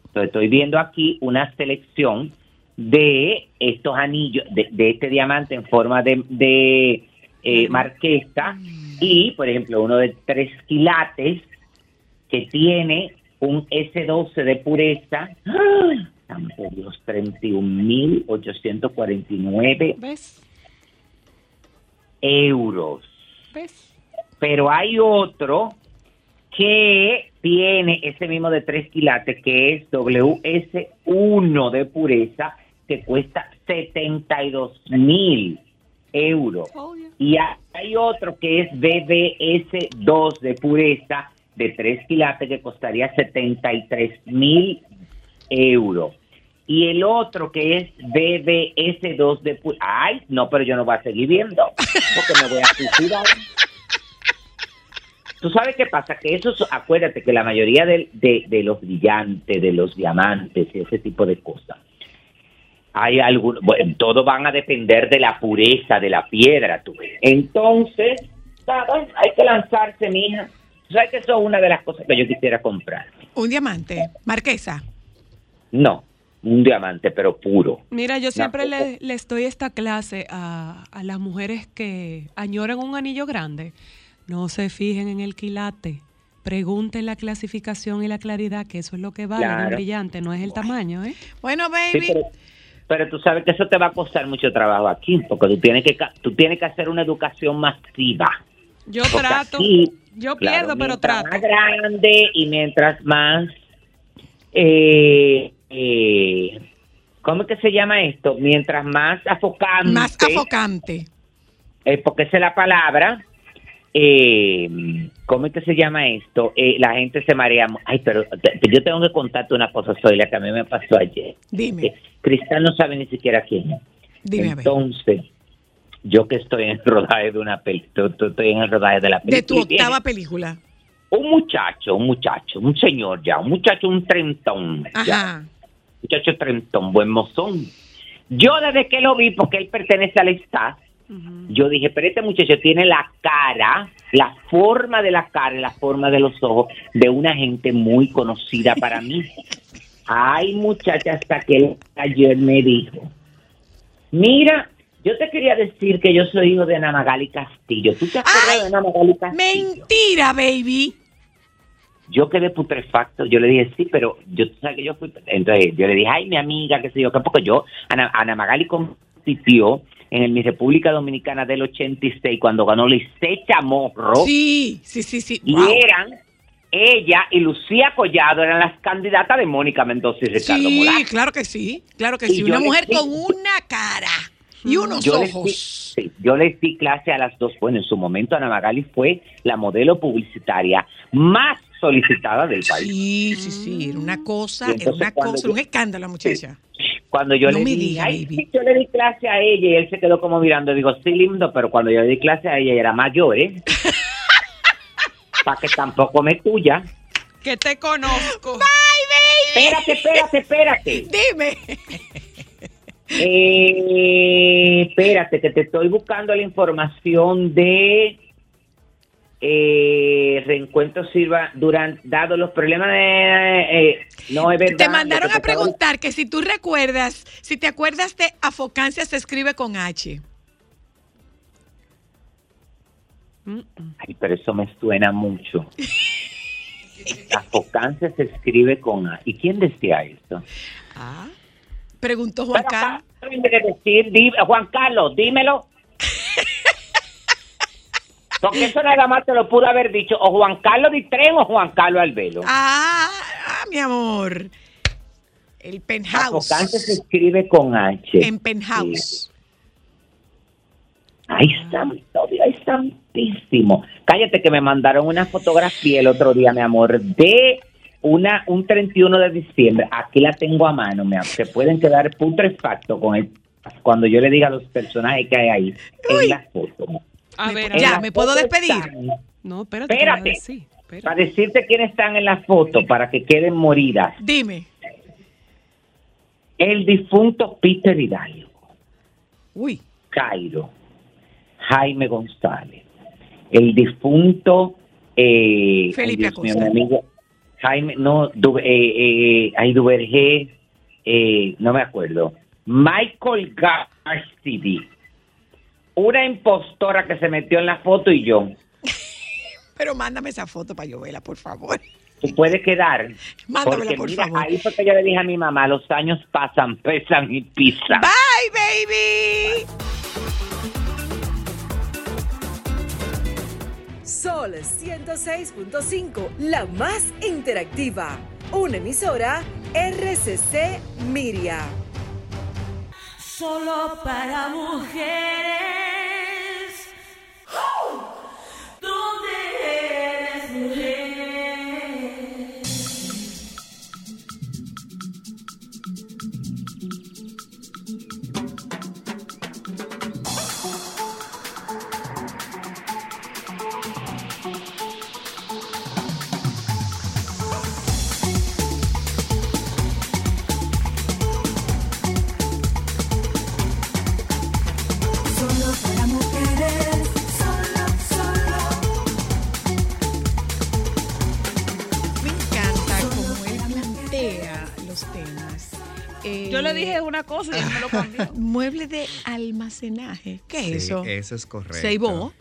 Entonces, estoy viendo aquí una selección de estos anillos, de, de este diamante en forma de, de eh, marquesa y, por ejemplo, uno de tres quilates que tiene un S12 de pureza. ¡Ah! Santo Dios, 31.849 ¿Ves? euros. ¿Ves? Pero hay otro que tiene ese mismo de tres quilates, que es WS1 de pureza, que cuesta 72 mil euros. Y hay otro que es BBS2 de pureza, de tres quilates, que costaría 73 mil euros. Y el otro que es BBS2 de pureza. Ay, no, pero yo no voy a seguir viendo, porque me voy a suicidar. Tú sabes qué pasa, que eso, acuérdate que la mayoría de, de los brillantes, de los diamantes y ese tipo de cosas, hay algún, bueno, todo van a depender de la pureza de la piedra, tú ves. Entonces, nada, hay que lanzarse, mija. Sabes que eso es una de las cosas que yo quisiera comprar. Un diamante, marquesa. No, un diamante, pero puro. Mira, yo siempre le, les doy esta clase a, a las mujeres que añoran un anillo grande. No se fijen en el quilate. Pregunten la clasificación y la claridad, que eso es lo que vale de un Claro. brillante, no es el tamaño, ¿eh? Bueno, Sí, baby. pero, pero tú sabes que eso te va a costar mucho trabajo aquí, porque tú tienes que, tú tienes que hacer una educación masiva. Yo Porque trato, aquí, yo claro, pierdo, pero trato. más grande y mientras más, eh, eh, ¿cómo es que se llama esto? Mientras más afocante, Más afocante. eh, porque esa es la palabra, eh, ¿cómo es que se llama esto? Eh, la gente se marea. Ay, pero yo tengo que contarte una cosa, Zoila, que a mí me pasó ayer. Dime, Eh, Cristal no sabe ni siquiera quién es. dime. Entonces, yo que estoy en el rodaje de una película, estoy en el rodaje de la película. De tu octava película. Un muchacho, un muchacho, un señor ya, un muchacho, un trentón. ya. Ajá. muchacho trentón, buen mozón. Yo desde que lo vi, porque él pertenece al staff, yo dije, pero este muchacho tiene la cara, la forma de la cara, la forma de los ojos de una gente muy conocida para mí. <laughs> Ay, muchacha, hasta que ayer me dijo, mira, yo te quería decir que yo soy hijo de Ana Magali Castillo. ¿Tú te acuerdas Ay, de Ana Magali Castillo? Mentira, baby. yo quedé putrefacto. Yo le dije, sí, pero yo, tú sabes que yo fui. Entonces yo le dije, ay, mi amiga, qué sé yo, qué porque yo, Ana, Ana Magali compitió en el Mi República Dominicana del 86 cuando ganó Lisette Chamorro. Sí, sí, sí, sí. Y Wow. eran ella y Lucía Collado eran las candidatas de Mónica Mendoza y Ricardo Sí, claro que sí, claro que Y sí. Una mujer con una cara y unos Yo les, di, ojos. sí, yo les di clase a las dos. Bueno, en su momento Ana Magali fue la modelo publicitaria más solicitada del país. Sí, sí, sí, era una cosa, era una cosa, yo- un escándalo, muchacha. Cuando yo No le me di, diga, ay, baby. sí, yo le di clase a ella y él se quedó como mirando. Digo, sí, lindo, pero cuando yo le di clase a ella era mayor, ¿eh? <laughs> Para que tampoco me tuya. Que te conozco. Espérate, espérate, espérate. Dime. Eh, espérate, que te estoy buscando la información de eh, reencuentro sirva durante dado los problemas de eh, no es verdad Te mandaron a preguntar que si tú recuerdas, si te acuerdas de afocancia se escribe con H. Ay, pero eso me suena mucho. <laughs> Afocancia se escribe con A. ¿Y quién decía eso? Ah. Preguntó Juan Carlos. decir, di- Juan Carlos, dímelo. Porque eso nada más te lo pudo haber dicho o Juan Carlos Ditren o Juan Carlos Albelo. Ah, ah, mi amor. El penthouse. Afocancia se escribe con H. En penthouse. Ay, santo Dios, ay, santísimo. Cállate que me mandaron una fotografía el otro día, mi amor, de una un 31 de diciembre. Aquí la tengo a mano, mi amor. Se pueden quedar putrefacto con el cuando yo le diga a los personajes que hay ahí Uy. en la foto. A Me- ver, ya, ¿me puedo despedir? están- No, espérate. ¿qué vas a Espérate. decir? Espérate. Para decirte quiénes están en la foto, para que queden moridas. Dime. El difunto Peter Hidalgo, Uy. Cairo, Jaime González, el difunto eh, Felipe Dios mi amigo Jaime, no, Du- eh, eh, ay, Duvergé, eh, no me acuerdo, Michael Garcidi, una impostora que se metió en la foto y yo. <laughs> Pero mándame esa foto para yo verla, por favor. Tú puedes quedar. Mándamela, porque por mira, favor. ahí fue que yo le dije a mi mamá, los años pasan, pesan y pisan. Bye, baby. Sol 106.5, la más interactiva. Una emisora RCC Miria. Solo para mujeres. ¿Dónde eres mujer? Yo le dije una cosa y él me lo cambió. <laughs> Mueble de almacenaje. ¿Qué Sí, es eso? Eso es correcto. ¿Seibó?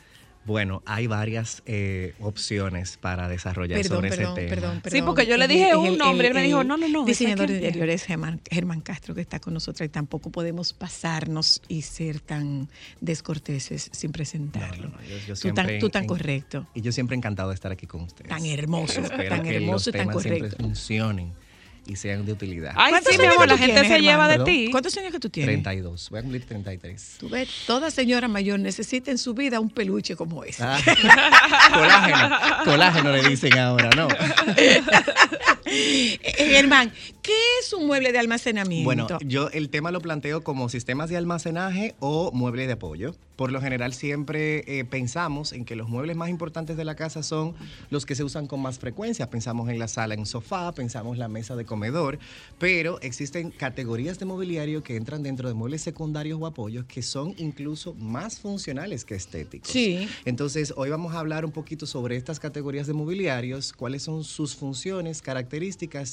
Bueno, hay varias eh, opciones para desarrollar Perdón, sobre perdón, ese tema. perdón, perdón. porque yo le dije un nombre, él me dijo, no, no, no, Diseñador de interiores Germán, Germán Castro que está con nosotros y tampoco podemos pasarnos y ser tan descorteses sin presentarlo. No, no, no, yo- yo tú, siempre tan, tú tan en- correcto, Y yo siempre encantado de estar aquí con ustedes. tan hermoso, Espero tan que hermoso y los tan temas siempre correcto. funcionen y sean de utilidad. Ay, ¿Cuántos sí, mi amor, la tú gente tienes, se lleva de ti. ¿Cuántos años que tú tienes? 32. Voy a cumplir 33. Tú ves, toda señora mayor necesita en su vida un peluche como ese. Ah, <laughs> colágeno. Colágeno le dicen ahora, ¿no? <laughs> Eh, Germán, ¿qué es un mueble de almacenamiento? Bueno, yo el tema lo planteo como sistemas de almacenaje o mueble de apoyo. Por lo general siempre eh, pensamos en que los muebles más importantes de la casa son los que se usan con más frecuencia. Pensamos en la sala en sofá, pensamos la mesa de comedor, pero existen categorías de mobiliario que entran dentro de muebles secundarios o apoyos que son incluso más funcionales que estéticos. Sí. Entonces, hoy vamos a hablar un poquito sobre estas categorías de mobiliarios, cuáles son sus funciones, características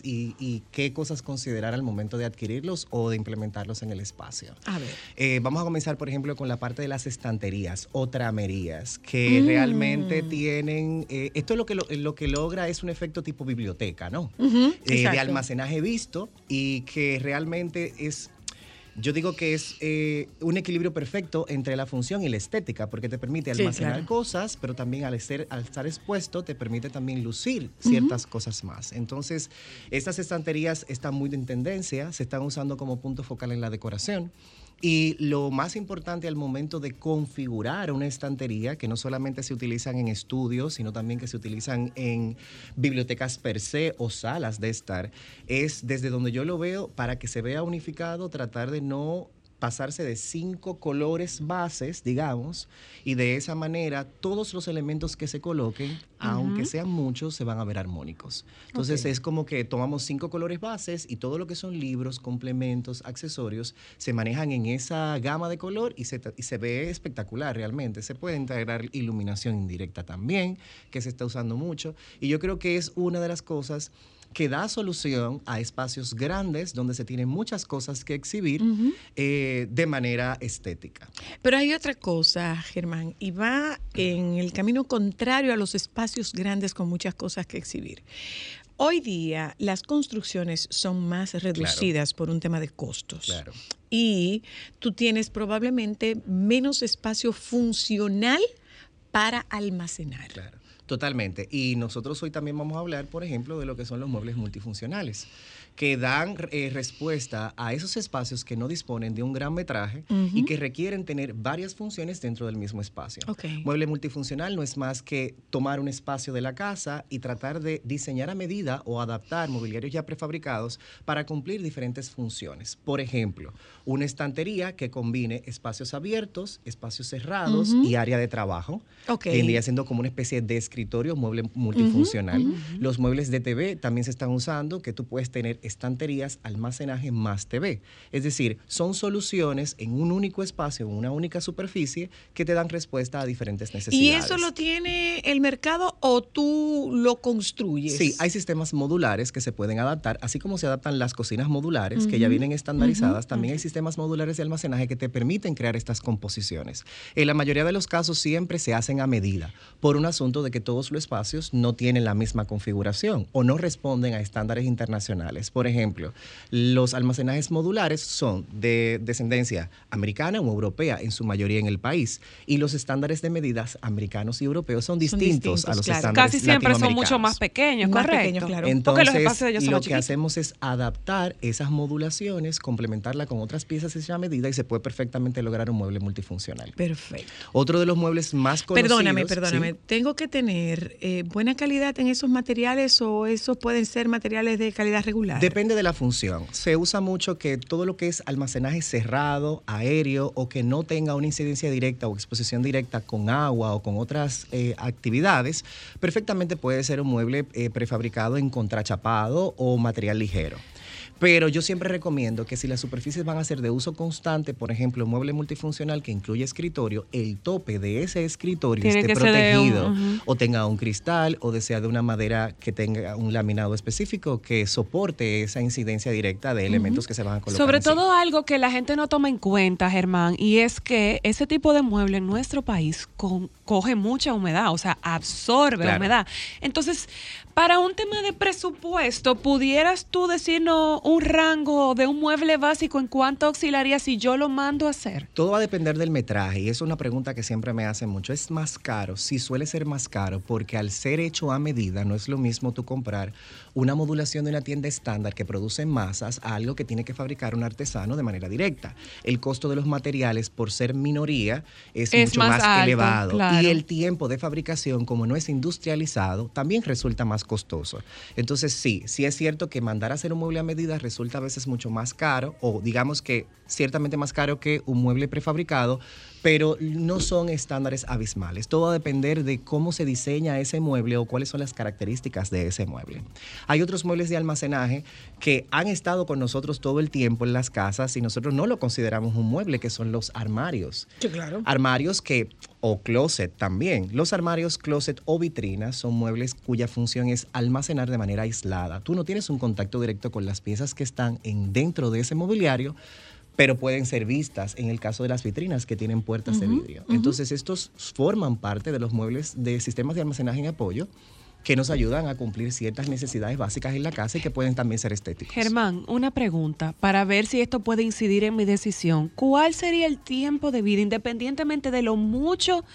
y, y qué cosas considerar al momento de adquirirlos o de implementarlos en el espacio. A ver. Eh, vamos a comenzar, por ejemplo, con la parte de las estanterías o tramerías, que Mm. realmente tienen, eh, esto lo que, lo, lo que logra es un efecto tipo biblioteca, ¿no? Eh, de almacenaje visto y que realmente es... Yo digo que es eh, un equilibrio perfecto entre la función y la estética, porque te permite Sí, almacenar claro. cosas, pero también al, ser- al estar expuesto te permite también lucir ciertas cosas más. Entonces, estas estanterías están muy en tendencia, se están usando como punto focal en la decoración. Y lo más importante al momento de configurar una estantería, que no solamente se utilizan en estudios, sino también que se utilizan en bibliotecas per se o salas de estar, es desde donde yo lo veo, para que se vea unificado, tratar de no pasarse de cinco colores bases, digamos, y de esa manera todos los elementos que se coloquen, aunque sean muchos, se van a ver armónicos. Entonces es como que tomamos cinco colores bases y todo lo que son libros, complementos, accesorios, se manejan en esa gama de color y se, y se ve espectacular realmente. Se puede integrar iluminación indirecta también, que se está usando mucho, y yo creo que es una de las cosas que da solución a espacios grandes donde se tienen muchas cosas que exhibir eh, de manera estética. Pero hay otra cosa, Germán, y va en el camino contrario a los espacios grandes con muchas cosas que exhibir. Hoy día las construcciones son más reducidas por un tema de costos. Claro. Y tú tienes probablemente menos espacio funcional para almacenar. Claro, totalmente. Y nosotros hoy también vamos a hablar, por ejemplo, de lo que son los muebles multifuncionales, que dan eh, respuesta a esos espacios que no disponen de un gran metraje y que requieren tener varias funciones dentro del mismo espacio. Ok. Mueble multifuncional no es más que tomar un espacio de la casa y tratar de diseñar a medida o adaptar mobiliarios ya prefabricados para cumplir diferentes funciones. Por ejemplo, una estantería que combine espacios abiertos, espacios cerrados y área de trabajo. Ok. Vendría siendo como una especie de escritorio mueble multifuncional. Los muebles de TV también se están usando, que tú puedes tener estanterías, almacenaje más TV. Es decir, son soluciones en un único espacio, en una única superficie, que te dan respuesta a diferentes ¿Y necesidades. eso lo tiene el mercado o tú lo construyes? Sí, hay sistemas modulares que se pueden adaptar, así como se adaptan las cocinas modulares, que ya vienen estandarizadas, también hay sistemas modulares de almacenaje que te permiten crear estas composiciones. En la mayoría de los casos siempre se hacen a medida, por un asunto de que todos los espacios no tienen la misma configuración o no responden a estándares internacionales. Por ejemplo, los almacenajes modulares son de descendencia americana o europea, en su mayoría en el país, y los estándares de medidas americanos y europeos son distintos, distintos, a los claro. estándares Casi siempre son mucho más pequeños, Más correcto. pequeños, claro. Porque Entonces, los espacios de ellos son lo más que chiquitos. hacemos es adaptar esas modulaciones, complementarla con otras piezas hechas a medida y se puede perfectamente lograr un mueble multifuncional. Perfecto. Otro de los muebles más conocidos. Perdóname, perdóname. ¿sí? ¿Tengo que tener eh, buena calidad en esos materiales o esos pueden ser materiales de calidad regular? Depende de la función. Se usa mucho que todo lo que es almacenaje cerrado, aéreo o que no tenga una incidencia directa o exposición directa con agua o con otras eh, actividades, perfectamente puede ser un mueble eh, prefabricado en contrachapado o material ligero. Pero yo siempre recomiendo que si las superficies van a ser de uso constante, por ejemplo, un mueble multifuncional que incluye escritorio, el tope de ese escritorio Tiene esté un- protegido o tenga un cristal o sea de una madera que tenga un laminado específico que soporte esa incidencia directa de elementos que se van a colocar. Sobre encima. todo algo que la gente no toma en cuenta, Germán, y es que ese tipo de mueble en nuestro país con- coge mucha humedad, o sea, absorbe Claro. humedad. Entonces, para un tema de presupuesto, ¿pudieras tú decirnos un rango de un mueble básico en cuánto oscilaría si yo lo mando a hacer? Todo va a depender del metraje y es una pregunta que siempre me hacen mucho. ¿Es más caro? Sí, suele ser más caro porque al ser hecho a medida no es lo mismo tú comprar una modulación de una tienda estándar que produce masas a algo que tiene que fabricar un artesano de manera directa. El costo de los materiales por ser minoría es, Es mucho más más, alto, elevado claro. y el tiempo de fabricación como no es industrializado también resulta más costoso. Entonces sí, sí es cierto que mandar a hacer un mueble a medida resulta a veces mucho más caro o digamos que ciertamente más caro que un mueble prefabricado, pero no son estándares abismales. Todo va a depender de cómo se diseña ese mueble o cuáles son las características de ese mueble. Hay otros muebles de almacenaje que han estado con nosotros todo el tiempo en las casas y nosotros no lo consideramos un mueble, que son los armarios. Sí, claro. Armarios que, o closet también. Los armarios, closet o vitrinas son muebles cuya función es almacenar de manera aislada. Tú no tienes un contacto directo con las piezas que están en, dentro de ese mobiliario, pero pueden ser vistas en el caso de las vitrinas que tienen puertas de vidrio. Entonces, estos forman parte de los muebles de sistemas de almacenaje en apoyo que nos ayudan a cumplir ciertas necesidades básicas en la casa y que pueden también ser estéticos. Germán, una pregunta para ver si esto puede incidir en mi decisión. ¿Cuál sería el tiempo de vida, independientemente de lo mucho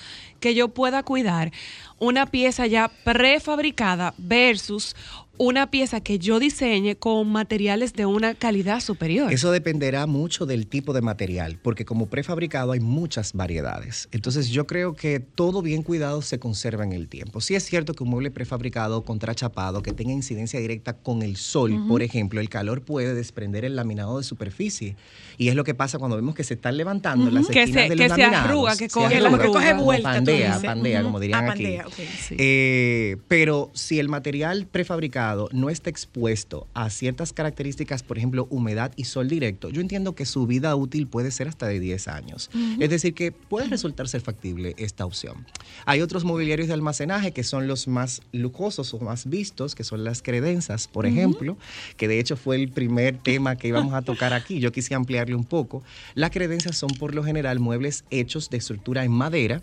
que yo pueda cuidar, una pieza ya prefabricada versus una pieza que yo diseñe con materiales de una calidad superior? Eso dependerá mucho del tipo de material, porque como prefabricado hay muchas variedades. Entonces yo creo que todo bien cuidado se conserva en el tiempo. Sí es cierto que un mueble prefabricado contrachapado que tenga incidencia directa con el sol, por ejemplo, el calor puede desprender el laminado de superficie. Y es lo que pasa cuando vemos que se están levantando las Que esquinas se- de que se arruga, que Se coge la- arruga, que coge como vuelta, tú Pandea, pandea, como dirían Ah, aquí. pandea. Sí. Eh, pero si el material prefabricado no está expuesto a ciertas características, por ejemplo, humedad y sol directo, yo entiendo que su vida útil puede ser hasta de 10 años. Es decir, que puede resultar ser factible esta opción. Hay otros mobiliarios de almacenaje que son los más lujosos o más vistos, que son las credenzas, por ejemplo, que de hecho fue el primer tema que íbamos a tocar aquí. Yo quise ampliarle un poco. Las credenzas son por lo general muebles hechos de estructura en madera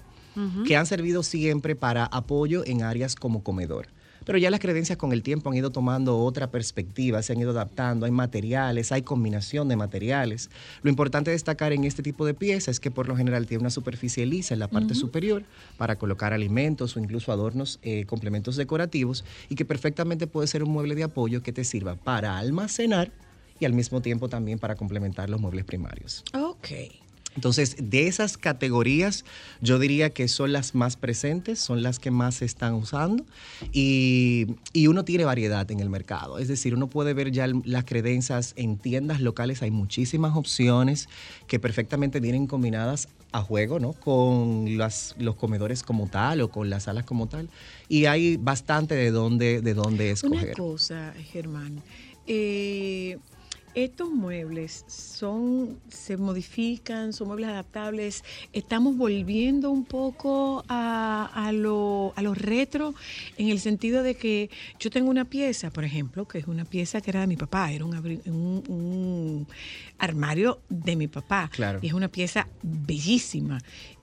que han servido siempre para apoyo en áreas como comedor. Pero ya las creencias con el tiempo han ido tomando otra perspectiva, se han ido adaptando, hay materiales, hay combinación de materiales. Lo importante destacar en este tipo de piezas es que por lo general tiene una superficie lisa en la parte superior para colocar alimentos o incluso adornos, eh, complementos decorativos y que perfectamente puede ser un mueble de apoyo que te sirva para almacenar y al mismo tiempo también para complementar los muebles primarios. Ok. Entonces, de esas categorías, yo diría que son las más presentes, son las que más se están usando y, y uno tiene variedad en el mercado. Es decir, uno puede ver ya las credencias en tiendas locales, hay muchísimas opciones que perfectamente vienen combinadas a juego, ¿no? Con las- los comedores como tal o con las salas como tal. Y hay bastante de dónde, de dónde Una escoger. cosa, Germán. eh, estos muebles son, se modifican, son muebles adaptables. Estamos volviendo un poco a, a lo, a lo retro en el sentido de que yo tengo una pieza, por ejemplo, que es una pieza que era de mi papá, era un- un armario de mi papá. Claro. Y es una pieza bellísima.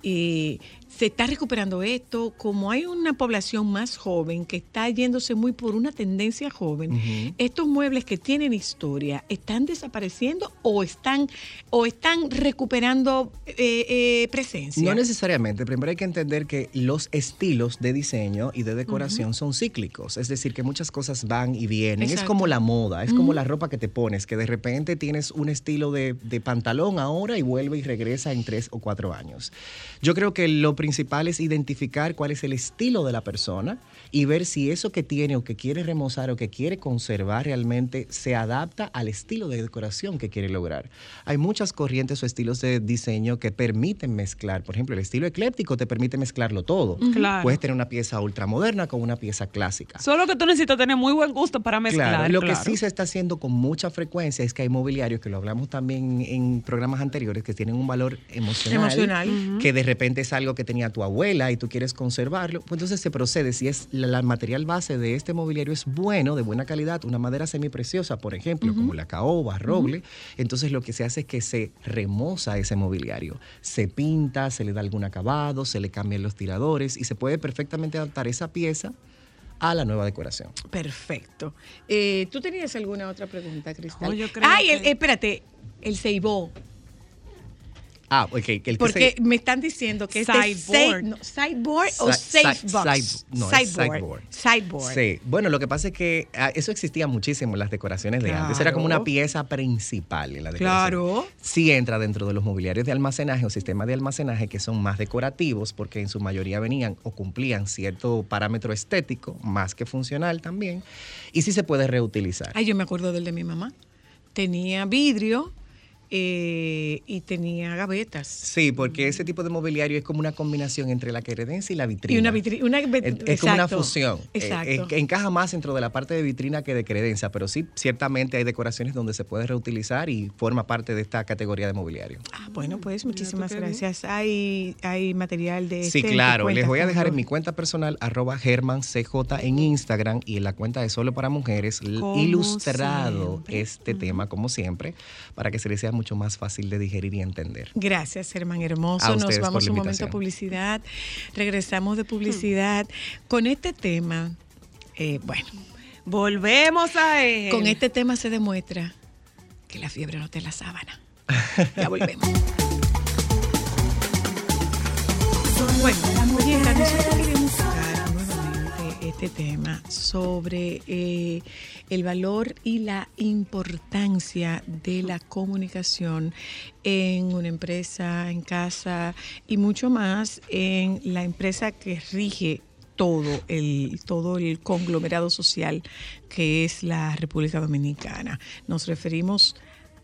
Eh, se está recuperando esto, como hay una población más joven que está yéndose muy por una tendencia joven, estos muebles que tienen historia están desapareciendo o están o están recuperando eh, eh, presencia. No necesariamente. Primero hay que entender que los estilos de diseño y de decoración son cíclicos. Es decir, que muchas cosas van y vienen. Es como la moda, es como la ropa que te pones, que de repente tienes un estilo de, de pantalón ahora y vuelve y regresa en tres o cuatro años. Yo creo que lo principal es identificar cuál es el estilo de la persona y ver si eso que tiene o que quiere remozar o que quiere conservar realmente se adapta al estilo de decoración que quiere lograr. Hay muchas corrientes o estilos de diseño que permiten mezclar. Por ejemplo, el estilo ecléptico te permite mezclarlo todo. Claro. Puedes tener una pieza ultramoderna con una pieza clásica. Solo que tú necesitas tener muy buen gusto para mezclar. Claro, lo que sí se está haciendo con mucha frecuencia es que hay mobiliarios, que lo hablamos también en programas anteriores, que tienen un valor emocional. Emocional. Que de repente es algo que tenía tu abuela y tú quieres conservarlo. Pues entonces se procede. Si es la, la material base de este mobiliario es bueno, de buena calidad, una madera semipreciosa, por ejemplo, como la caoba, roble, entonces lo que se hace es que se remoza ese mobiliario. Se pinta, se le da algún acabado, se le cambian los tiradores y se puede perfectamente adaptar esa pieza a la nueva decoración. Perfecto. Eh, ¿Tú tenías alguna otra pregunta, Cristal? No, yo creo Ay, que- el- espérate, el ceibó. Ah, ok. que el que Porque se- me están diciendo que es de Sideboard. no, sideboard o Si- safe si- box. side- no, es sideboard. Sideboard. Sí, bueno, lo que pasa es que ah, eso existía muchísimo en las decoraciones de antes. Era como Claro. una pieza principal en la decoración. Claro. Sí entra dentro de los mobiliarios de almacenaje o sistemas de almacenaje que son más decorativos porque en su mayoría venían o cumplían cierto parámetro estético, más que funcional también, y sí se puede reutilizar. Ay, yo me acuerdo del de mi mamá. Tenía vidrio eh, y tenía gavetas. Sí, porque ese tipo de mobiliario es como una combinación entre la credencia y la vitrina. Y una vitrina. Una, Es, es como una fusión. Eh, Exacto. eh, encaja más dentro de la parte de vitrina que de credencia, pero sí, ciertamente hay decoraciones donde se puede reutilizar y forma parte de esta categoría de mobiliario. Ah, bueno, pues muchísimas gracias. Hay, hay material de Sí, este claro. Les voy a dejar en mi cuenta personal, arroba germancj en Instagram y en la cuenta de Solo para Mujeres, ilustrado siempre. este tema, como siempre, para que se les sea mucho más fácil de digerir y entender. Gracias, hermano hermoso. A Nos vamos la un momento a publicidad. Regresamos de publicidad. Con este tema, eh, bueno, Volvemos a él. con este tema se demuestra que la fiebre no te la sábana. Ya volvemos. <laughs> Bueno, este tema sobre eh, el valor y la importancia de la comunicación en una empresa, en casa y mucho más en la empresa que rige todo el, todo el conglomerado social que es la República Dominicana. Nos referimos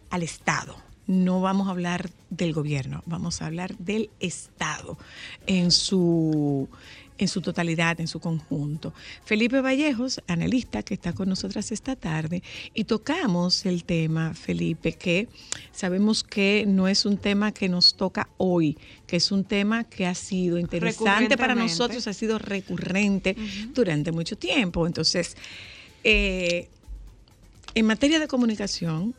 al Estado. No vamos a hablar del gobierno, vamos a hablar del Estado en su, en su totalidad, en su conjunto. Felipe Vallejos, analista que está con nosotras esta tarde, y tocamos el tema, Felipe, que sabemos que no es un tema que nos toca hoy, que es un tema que ha sido interesante para nosotros, ha sido recurrente durante mucho tiempo. Entonces, eh, en materia de comunicación,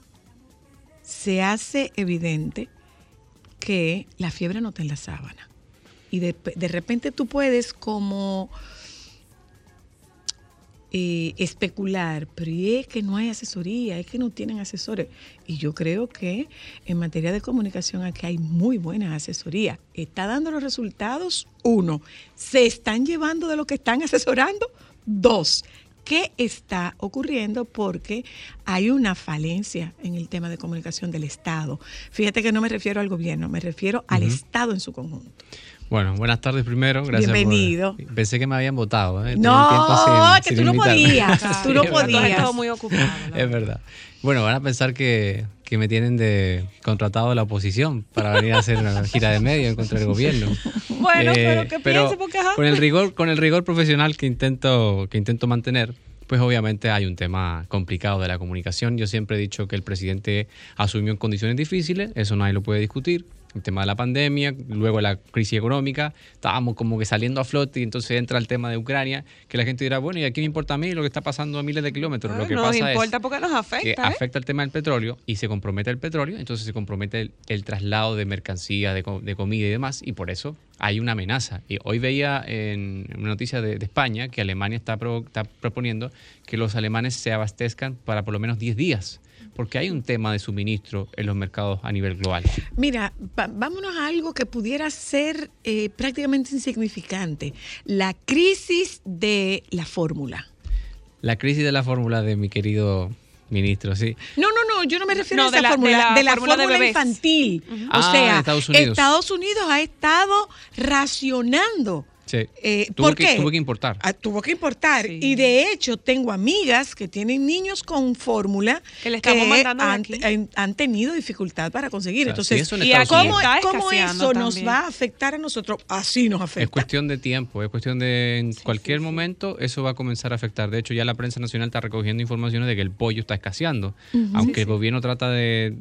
se hace evidente que la fiebre no está en la sábana. Y de, de repente tú puedes como eh, especular, pero es que no hay asesoría, es que no tienen asesores. Y yo creo que en materia de comunicación aquí hay muy buena asesoría. ¿Está dando los resultados? Uno. ¿Se están llevando de lo que están asesorando? Dos. ¿Qué está ocurriendo? Porque hay una falencia en el tema de comunicación del Estado. Fíjate que no me refiero al gobierno, me refiero al Estado en su conjunto. Bueno, buenas tardes primero. Gracias por- Bienvenido. Pensé que me habían votado. ¿eh? No, sin- que sin tú no podías, <laughs> Claro, tú no es verdad. Tú podías. estado muy ocupado. Es verdad. Bueno, van a pensar que, que me tienen de contratado de la oposición para venir a hacer una <laughs> gira de medio en contra del gobierno. Bueno, Eh, pero que piense porque ajá. con el rigor, con el rigor profesional que intento, que intento mantener, pues obviamente hay un tema complicado de la comunicación. Yo siempre he dicho que el presidente asumió en condiciones difíciles, eso nadie lo puede discutir. El tema de la pandemia, luego la crisis económica, estábamos como que saliendo a flote y entonces entra el tema de Ucrania, que la gente dirá, bueno, ¿y aquí me importa a mí lo que está pasando a miles de kilómetros? lo que nos pasa es importa porque nos que afecta. ¿eh? afecta el tema del petróleo y se compromete el petróleo, entonces se compromete el, el traslado de mercancías, de, de comida y demás, y por eso hay una amenaza. Y hoy veía en una noticia de, de España que Alemania está, pro- está proponiendo que los alemanes se abastezcan para por lo menos 10 días, porque hay un tema de suministro en los mercados a nivel global. Mira, vámonos a algo que pudiera ser eh, prácticamente insignificante. La crisis de la fórmula. La crisis de la fórmula de mi querido ministro, sí. No, no, no, yo no me refiero No, a esa de la- de fórmula, la de la fórmula infantil. O Ah, sea, Estados Unidos. Estados Unidos ha estado racionando. Sí. Eh, tuvo, ¿Por que, qué? tuvo que importar. Ah, tuvo que importar. Sí. Y de hecho, tengo amigas que tienen niños con fórmula Que le estamos mandando han, aquí. han- han tenido dificultad para conseguir. O sea, Entonces, si eso en Y ¿cómo, cómo eso nos va a afectar a nosotros? Así nos afecta. Es cuestión de tiempo, es cuestión de en cualquier momento eso va a comenzar a afectar. De hecho, ya la prensa nacional está recogiendo informaciones de que el pollo está escaseando. Aunque el gobierno trata de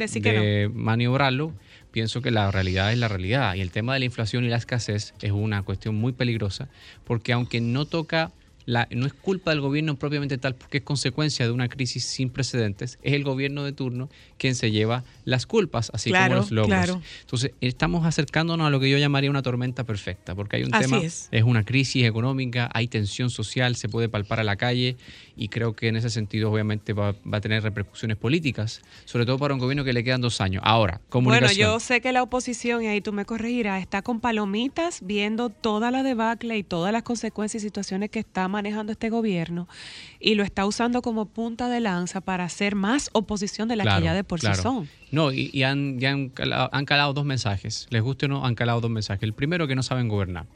maniobrarlo, pienso que la realidad es la realidad. Y el tema de la inflación y la escasez es una cuestión muy peligrosa, porque aunque no toca la, no es culpa del gobierno propiamente tal porque es consecuencia de una crisis sin precedentes, es el gobierno de turno quien se lleva las culpas, así Claro, como los logros. claro. Entonces, estamos acercándonos a lo que yo llamaría una tormenta perfecta, porque hay un Así tema, es. una crisis económica, hay tensión social, se puede palpar a la calle y creo que en ese sentido obviamente va, va a tener repercusiones políticas, sobre todo para un gobierno que le quedan dos años. Ahora, Bueno, comunicación. yo sé que la oposición, y ahí tú me corregirás, está con palomitas viendo toda la debacle y todas las consecuencias y situaciones que está manejando este gobierno y lo está usando como punta de lanza para hacer más oposición de la que ya de por claro. sí son. No, y, y han, ya han, calado, han calado dos mensajes. Les guste o no, han calado dos mensajes. El primero, que no saben gobernar.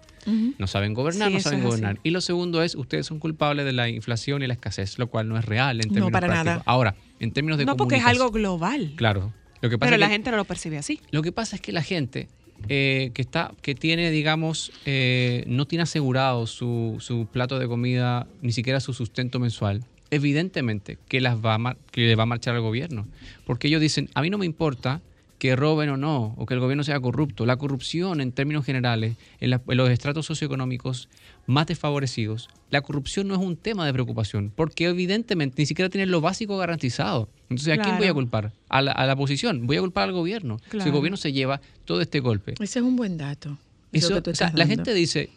No saben gobernar, Sí, no saben así. gobernar. Y lo segundo es, ustedes son culpables de la inflación y la escasez, lo cual no es real en No, términos para prácticos. nada. Ahora, en términos de No, porque es algo global. Claro. Lo que pasa Pero es la que- gente no lo percibe así. lo que pasa es que la gente eh, que está, que tiene, digamos, eh, no tiene asegurado su, su plato de comida, ni siquiera su sustento mensual, evidentemente que las va a mar- que le va a marchar al gobierno. Porque ellos dicen, a mí no me importa que roben o no, o que el gobierno sea corrupto. La corrupción, en términos generales, en, la- en los estratos socioeconómicos más desfavorecidos, la corrupción no es un tema de preocupación, porque evidentemente ni siquiera tienen lo básico garantizado. Entonces, ¿a quién voy a culpar? A la, a la oposición. Voy a culpar al gobierno. Si el gobierno se lleva todo este golpe. Ese es un buen dato. Eso, o sea, la gente dice,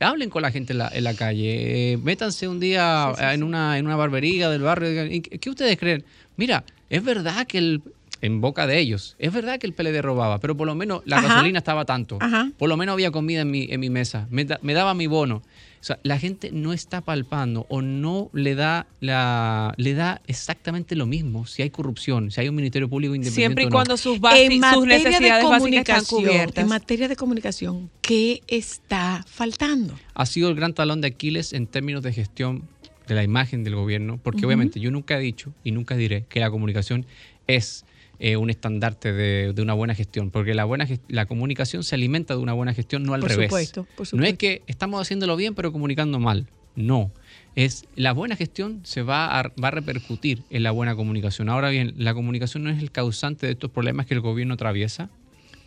hablen con la gente en la, en la calle, eh, métanse un día en, Una, en una barbería del barrio. digan, ¿y ¿Qué ustedes creen? Mira, es verdad que el, en boca de ellos, es verdad que el PLD robaba, pero por lo menos la Ajá. gasolina estaba tanto. Ajá. Por lo menos había comida en mi, en mi mesa, me, da- me daba mi bono. O sea, la gente no está palpando o no le da la le da exactamente lo mismo si hay corrupción, si hay un ministerio público independiente Siempre y no. cuando sus, basi- sus necesidades básicas están cubiertas. en materia de comunicación, ¿qué está faltando? ha sido el gran talón de Aquiles en términos de gestión de la imagen del gobierno, porque obviamente yo nunca he dicho y nunca diré que la comunicación es eh, un estandarte de, de una buena gestión, porque la, buena la comunicación se alimenta de una buena gestión, no al Por revés. supuesto, por No es supuesto. que estamos haciéndolo bien pero comunicando mal, no. Es la buena gestión se va a, va a repercutir en la buena comunicación. Ahora bien, la comunicación no es el causante de estos problemas que el gobierno atraviesa,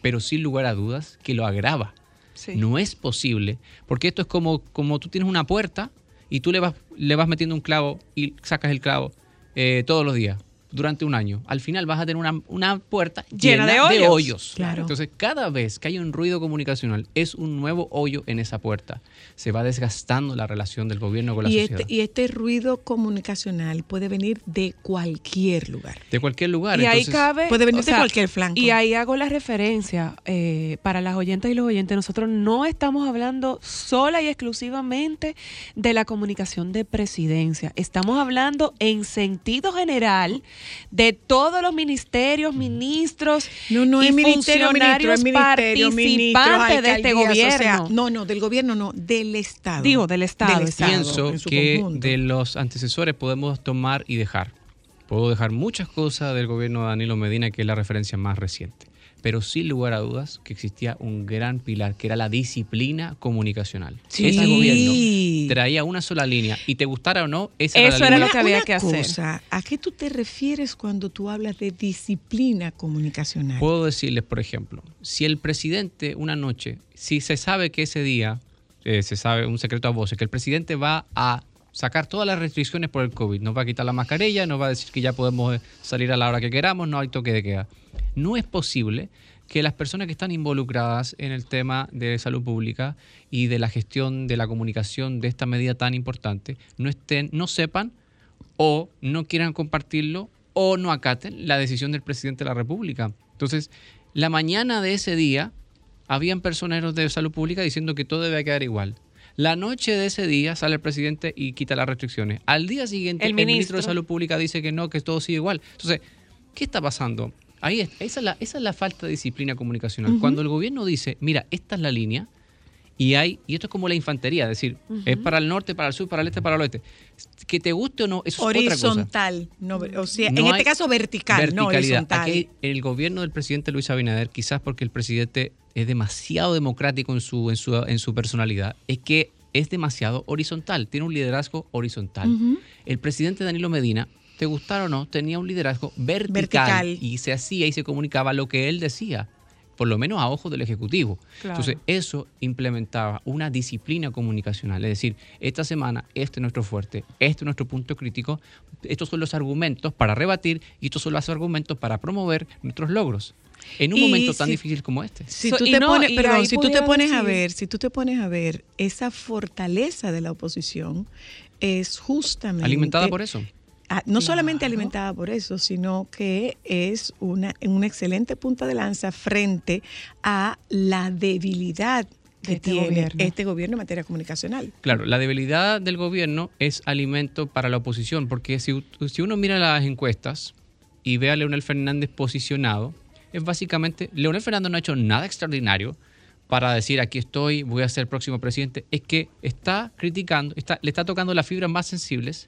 pero sin lugar a dudas que lo agrava. Sí. No es posible, porque esto es como, como tú tienes una puerta y tú le vas, le vas metiendo un clavo y sacas el clavo eh, todos los días durante un año. Al final vas a tener una, una puerta llena, Llena de de hoyos. hoyos. Claro. Entonces, cada vez que hay un ruido comunicacional, es un nuevo hoyo en esa puerta. Se va desgastando la relación del gobierno con la Y sociedad. este, y este ruido comunicacional puede venir de cualquier lugar. de cualquier lugar. Y ahí cabe. Puede venir de cualquier flanco. Y ahí hago la referencia eh, para las oyentes y los oyentes. Nosotros no estamos hablando sola y exclusivamente de la comunicación de presidencia. Estamos hablando en sentido general de todos los ministerios, ministros No, no y es ministerio, ministro, es funcionarios ministerio, ministro, participantes de este alcaldías, o sea, gobierno. no, no, del gobierno no, del Estado. Digo, del Estado, exacto. pienso en su que conjunto. de los antecesores podemos tomar y dejar. Puedo dejar muchas cosas del gobierno de Danilo Medina, que es la referencia más reciente. Pero sin lugar a dudas que existía un gran pilar, que era la disciplina comunicacional. Sí. Ese gobierno traía una sola línea, y te gustara o no, esa Eso era era la lo línea. que había Una que hacer. cosa, ¿A qué tú te refieres cuando tú hablas de disciplina comunicacional? Puedo decirles, por ejemplo, si el presidente una noche, si se sabe que ese día, eh, se sabe un secreto a voces, que el presidente va a sacar todas las restricciones por el COVID, nos va a quitar la mascarilla, nos va a decir que ya podemos eh, salir a la hora que queramos, no hay toque de queda. No es posible que las personas que están involucradas en el tema de salud pública y de la gestión de la comunicación de esta medida tan importante no estén, no sepan o no quieran compartirlo o no acaten la decisión del presidente de la República. Entonces, la mañana de ese día, habían personeros de salud pública diciendo que todo debe quedar igual. La noche de ese día sale el presidente y quita las restricciones. Al día siguiente, El el ministro, ministro. de Salud Pública dice que no, que todo sigue igual. Entonces, ¿qué está pasando? Ahí es, esa, es la, esa es la falta de disciplina comunicacional. Cuando el gobierno dice, mira, esta es la línea, y hay, y esto es como la infantería, es decir, es para el norte, para el sur, para el este, para el oeste. Que te guste o no, eso es otra cosa. horizontal, no, o sea, No en este caso vertical, no horizontal. Aquí el gobierno del presidente Luis Abinader, quizás porque el presidente es demasiado democrático en su, en su, en su personalidad, es que es demasiado horizontal, tiene un liderazgo horizontal. El presidente Danilo Medina, te gustara o no, tenía un liderazgo vertical, Vertical. y se hacía y se comunicaba lo que él decía. Por lo menos a ojos del Ejecutivo. Claro. Entonces, eso implementaba una disciplina comunicacional, es decir, esta semana este es nuestro fuerte, este es nuestro punto crítico, estos son los argumentos para rebatir y estos son los argumentos para promover nuestros logros. En un Y momento tan si- difícil como este. Si So- tú te no, pones, perdón, si tú te pones a ver, si tú te pones a ver esa fortaleza de la oposición es justamente Alimentada por eso. Ah, no solamente Claro. alimentada por eso, sino que es una, una excelente punta de lanza frente a la debilidad que De este tiene gobierno. este gobierno en materia comunicacional. Claro, la debilidad del gobierno es alimento para la oposición, porque si, si uno mira las encuestas y ve a Leonel Fernández posicionado, es básicamente, Leonel Fernández no ha hecho nada extraordinario para decir aquí estoy, voy a ser próximo presidente, es que está criticando, está, le está tocando las fibras más sensibles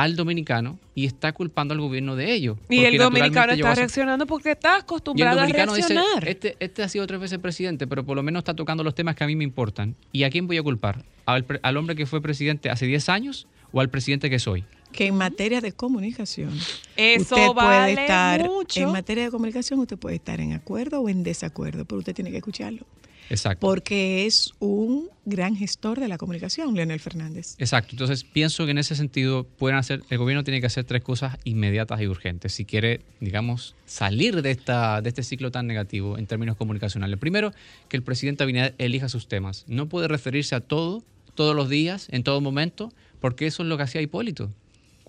al dominicano y está culpando al gobierno de ello. Y el dominicano está a reaccionando porque está y el acostumbrado a dice, reaccionar. este, este ha sido tres veces presidente, pero por lo menos está tocando los temas que a mí me importan. ¿Y a quién voy a culpar? ¿Al, hombre que fue presidente hace 10 años o al presidente que soy? Que en materia de comunicación, Eso usted vale puede estar, mucho. en materia de comunicación usted puede estar en acuerdo o en desacuerdo, pero usted tiene que escucharlo. Exacto. Porque es un gran gestor de la comunicación, Leonel Fernández. Exacto. Entonces, pienso que en ese sentido pueden hacer, el gobierno tiene que hacer tres cosas inmediatas y urgentes si quiere, digamos, salir de, esta, de este ciclo tan negativo en términos comunicacionales. Primero, que el presidente Abinader elija sus temas. No puede referirse a todo, todos los días, en todo momento, porque eso es lo que hacía Hipólito.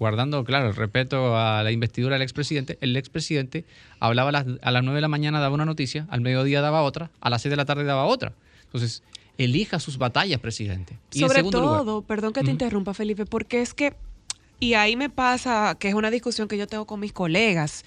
Guardando, claro, el respeto a la investidura del expresidente, el expresidente hablaba a las, a las 9 de la mañana, daba una noticia, al mediodía daba otra, a las 6 de la tarde daba otra. Entonces, elija sus batallas, presidente. Y en Sobre segundo lugar- todo, perdón que te interrumpa, Felipe, porque es que, y ahí me pasa que es una discusión que yo tengo con mis colegas.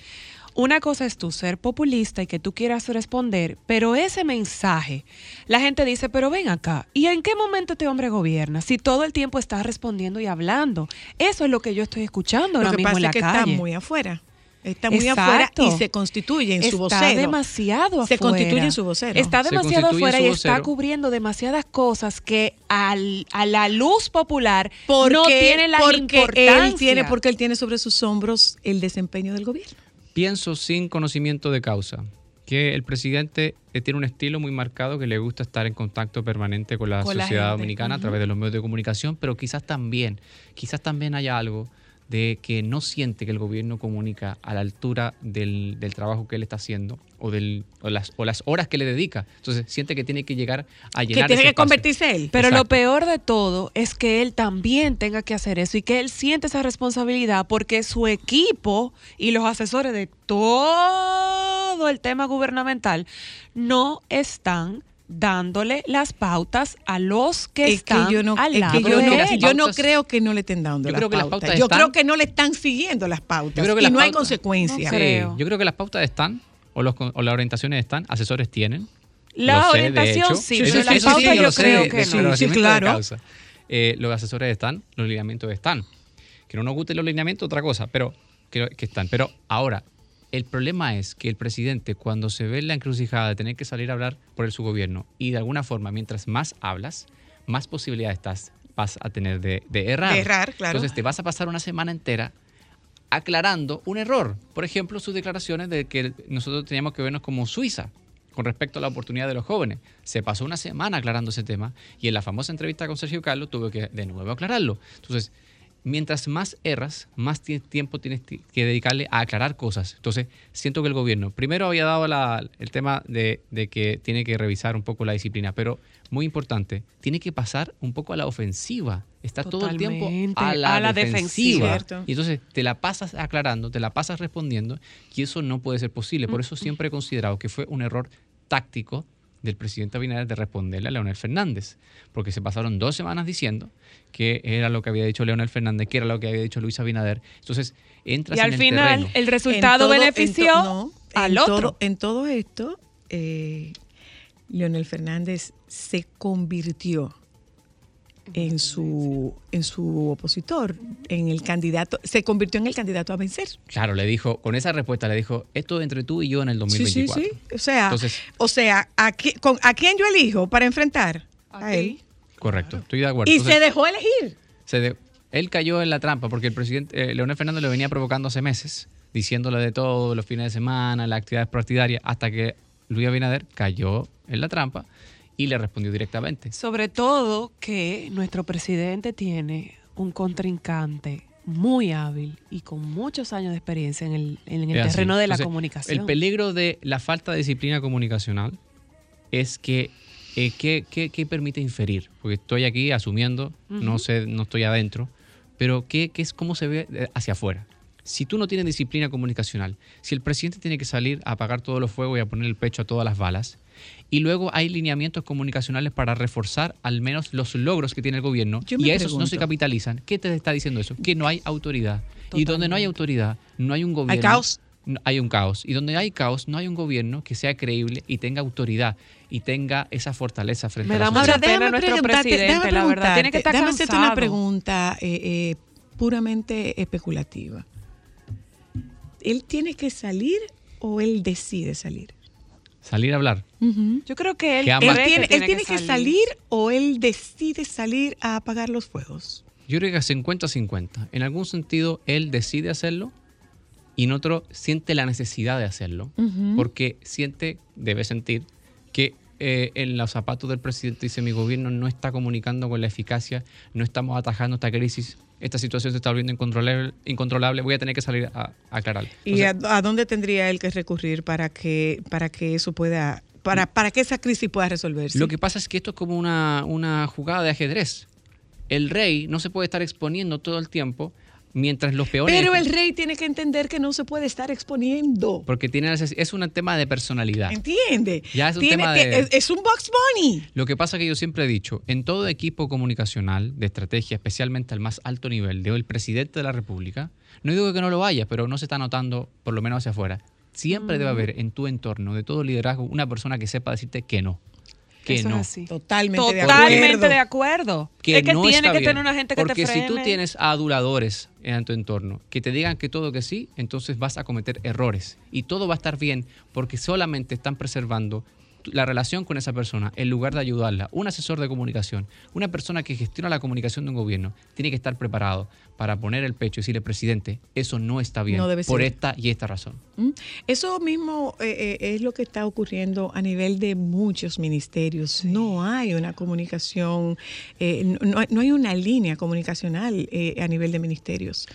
Una cosa es tú ser populista y que tú quieras responder, pero ese mensaje, la gente dice, pero ven acá, ¿y en qué momento este hombre gobierna? Si todo el tiempo está respondiendo y hablando. Eso es lo que yo estoy escuchando Lo ahora que mismo pasa en la es que calle. está muy afuera. Está muy Exacto. afuera y se constituye en su Está vocero. demasiado afuera. Se constituye en su vocero. Está demasiado afuera su y está cubriendo demasiadas cosas que al- a la luz popular porque, no tiene la porque importancia. él tiene porque él tiene sobre sus hombros el desempeño del gobierno. Pienso sin conocimiento de causa que el presidente eh, tiene un estilo muy marcado que le gusta estar en contacto permanente con la Con sociedad dominicana a través de los medios de comunicación, pero quizás también, quizás también haya algo de que no siente que el gobierno comunica a la altura del, del trabajo que él está haciendo o, del, o, las, o las horas que le dedica. Entonces siente que tiene que llegar a Que llenar tiene ese que espacio. convertirse él. Pero lo peor de todo es que él también tenga que hacer eso y que él siente esa responsabilidad porque su equipo y los asesores de todo el tema gubernamental no están dándole las pautas a los que es están que yo no, al es lado que yo de no, las él. yo no pautas- creo que no le estén dando Yo las creo que las pautas. yo están- creo que no le están siguiendo las pautas Yo creo que y las no hay consecuencias. No Sí, creo. yo creo que las pautas están, o, los, con- o las orientaciones están, asesores tienen. La sé, orientación sí, Sí, pero sí, las sí, sí, pautas sí, yo creo de- que de- no. sí, claro. Eh, los asesores están, los lineamientos están. Que no nos gusten los lineamientos, otra cosa, pero que, que están. Pero ahora, el problema es que el presidente, cuando se ve en la encrucijada de tener que salir a hablar por el, su gobierno, y de alguna forma, mientras más hablas, más posibilidades estás, vas a tener de, de errar. De errar, claro. Entonces te vas a pasar una semana entera aclarando un error. Por ejemplo, sus declaraciones de que nosotros teníamos que vernos como Suiza con respecto a la oportunidad de los jóvenes. Se pasó una semana aclarando ese tema y en la famosa entrevista con Sergio Carlos tuve que de nuevo aclararlo. Entonces, mientras más erras, más ti- tiempo tienes ti- que dedicarle a aclarar cosas. Entonces, siento que el gobierno primero había dado la- el tema de, de que tiene que revisar un poco la disciplina, pero muy importante, tiene que pasar un poco a la ofensiva. Está todo el tiempo a la, a la defensiva. defensiva. Y entonces te la pasas aclarando, te la pasas respondiendo, y eso no puede ser posible. Por eso siempre he considerado que fue un error táctico del presidente Abinader de responderle a Leonel Fernández, porque se pasaron dos semanas diciendo que era lo que había dicho Leonel Fernández, que era lo que había dicho Luis Abinader. Entonces, entras Y en al el final terreno. el resultado todo- en to- benefició no, al en otro. todo- en todo esto, eh, Leonel Fernández se convirtió en su, en su opositor, en el candidato, se convirtió en el candidato a vencer. Claro, le dijo, con esa respuesta le dijo, esto entre tú y yo en el 2024. Sí, sí, sí. O sea, Entonces- o sea ¿a, qui- con- ¿a quién yo elijo para enfrentar? A, A él. Correcto, estoy de acuerdo. Y Entonces, se dejó elegir. se de- él cayó en la trampa porque el presidente eh, Leonel Fernández lo venía provocando hace meses, diciéndole de todo, los fines de semana, las actividades partidarias, hasta que Luis Abinader cayó en la trampa y le respondió directamente. Sobre todo que nuestro presidente tiene un contrincante muy hábil y con muchos años de experiencia en el, en terreno de la comunicación. El peligro de la falta de disciplina comunicacional es que eh, ¿qué, qué- qué permite inferir? Porque estoy aquí asumiendo, no sé, no estoy adentro, pero ¿qué, qué es cómo se ve eh, hacia afuera? Si tú no tienes disciplina comunicacional, si el presidente tiene que salir a apagar todos los fuegos y a poner el pecho a todas las balas, y luego hay lineamientos comunicacionales para reforzar al menos los logros que tiene el gobierno, Yo y a esos no se capitalizan, ¿qué te está diciendo eso? Que no hay autoridad. Y donde no hay autoridad, no hay un gobierno. caos. no- hay un caos. Y donde hay caos, no hay un gobierno que sea creíble y tenga autoridad y tenga esa fortaleza frente Me a la da sociedad. mucha pena nuestro preguntarte, presidente, la verdad. Tiene que estar déjame hacerte una pregunta eh, eh, puramente especulativa. ¿Él tiene que salir o él decide salir? Salir a hablar. Yo creo que él, Que ama- ¿Él cree tiene, que él tiene que salir o él decide salir a apagar los fuegos? Yo creo que 50-50. En algún sentido, él decide hacerlo y en otro siente la necesidad de hacerlo. Porque siente, debe sentir, que eh, en los zapatos del presidente dice mi gobierno no está comunicando con la eficacia, no estamos atajando esta crisis, esta situación se está volviendo incontrolable, incontrolable voy a tener que salir a, a aclarar. ¿Y a, a dónde tendría él que recurrir para que, para que eso pueda, para, para que esa crisis pueda resolverse? Lo que pasa es que esto es como una, una jugada de ajedrez. El rey no se puede estar exponiendo todo el tiempo mientras los peones... Pero el rey tiene que entender que no se puede estar exponiendo. Porque tiene es un tema de personalidad. ¿Entiende? Ya es un Tiene- tema de- es, es un box bunny. Lo que pasa que yo siempre he dicho, en todo equipo comunicacional de estrategia, especialmente al más alto nivel, de el presidente de la República, no digo que no lo haya, pero no se está notando, por lo menos hacia afuera. Siempre debe Mm. haber en tu entorno, de todo liderazgo, una persona que sepa decirte que no. Que Eso es no. así. Totalmente, de Totalmente acuerdo. de acuerdo. que es que no tiene que bien. tener una gente que Porque te frene. si tú tienes aduladores en tu entorno que te digan que todo que sí, entonces vas a cometer errores. Y todo va a estar bien porque solamente están preservando la relación con esa persona en lugar de ayudarla. Un asesor de comunicación, una persona que gestiona la comunicación de un gobierno, tiene que estar preparado para poner el pecho y decirle, presidente, eso no está bien No debe por esta y esta razón. ¿Mm? Eso mismo eh, eh, es lo que está ocurriendo a nivel de muchos ministerios. No hay una comunicación, eh, no, no hay una línea comunicacional eh, a nivel de ministerios.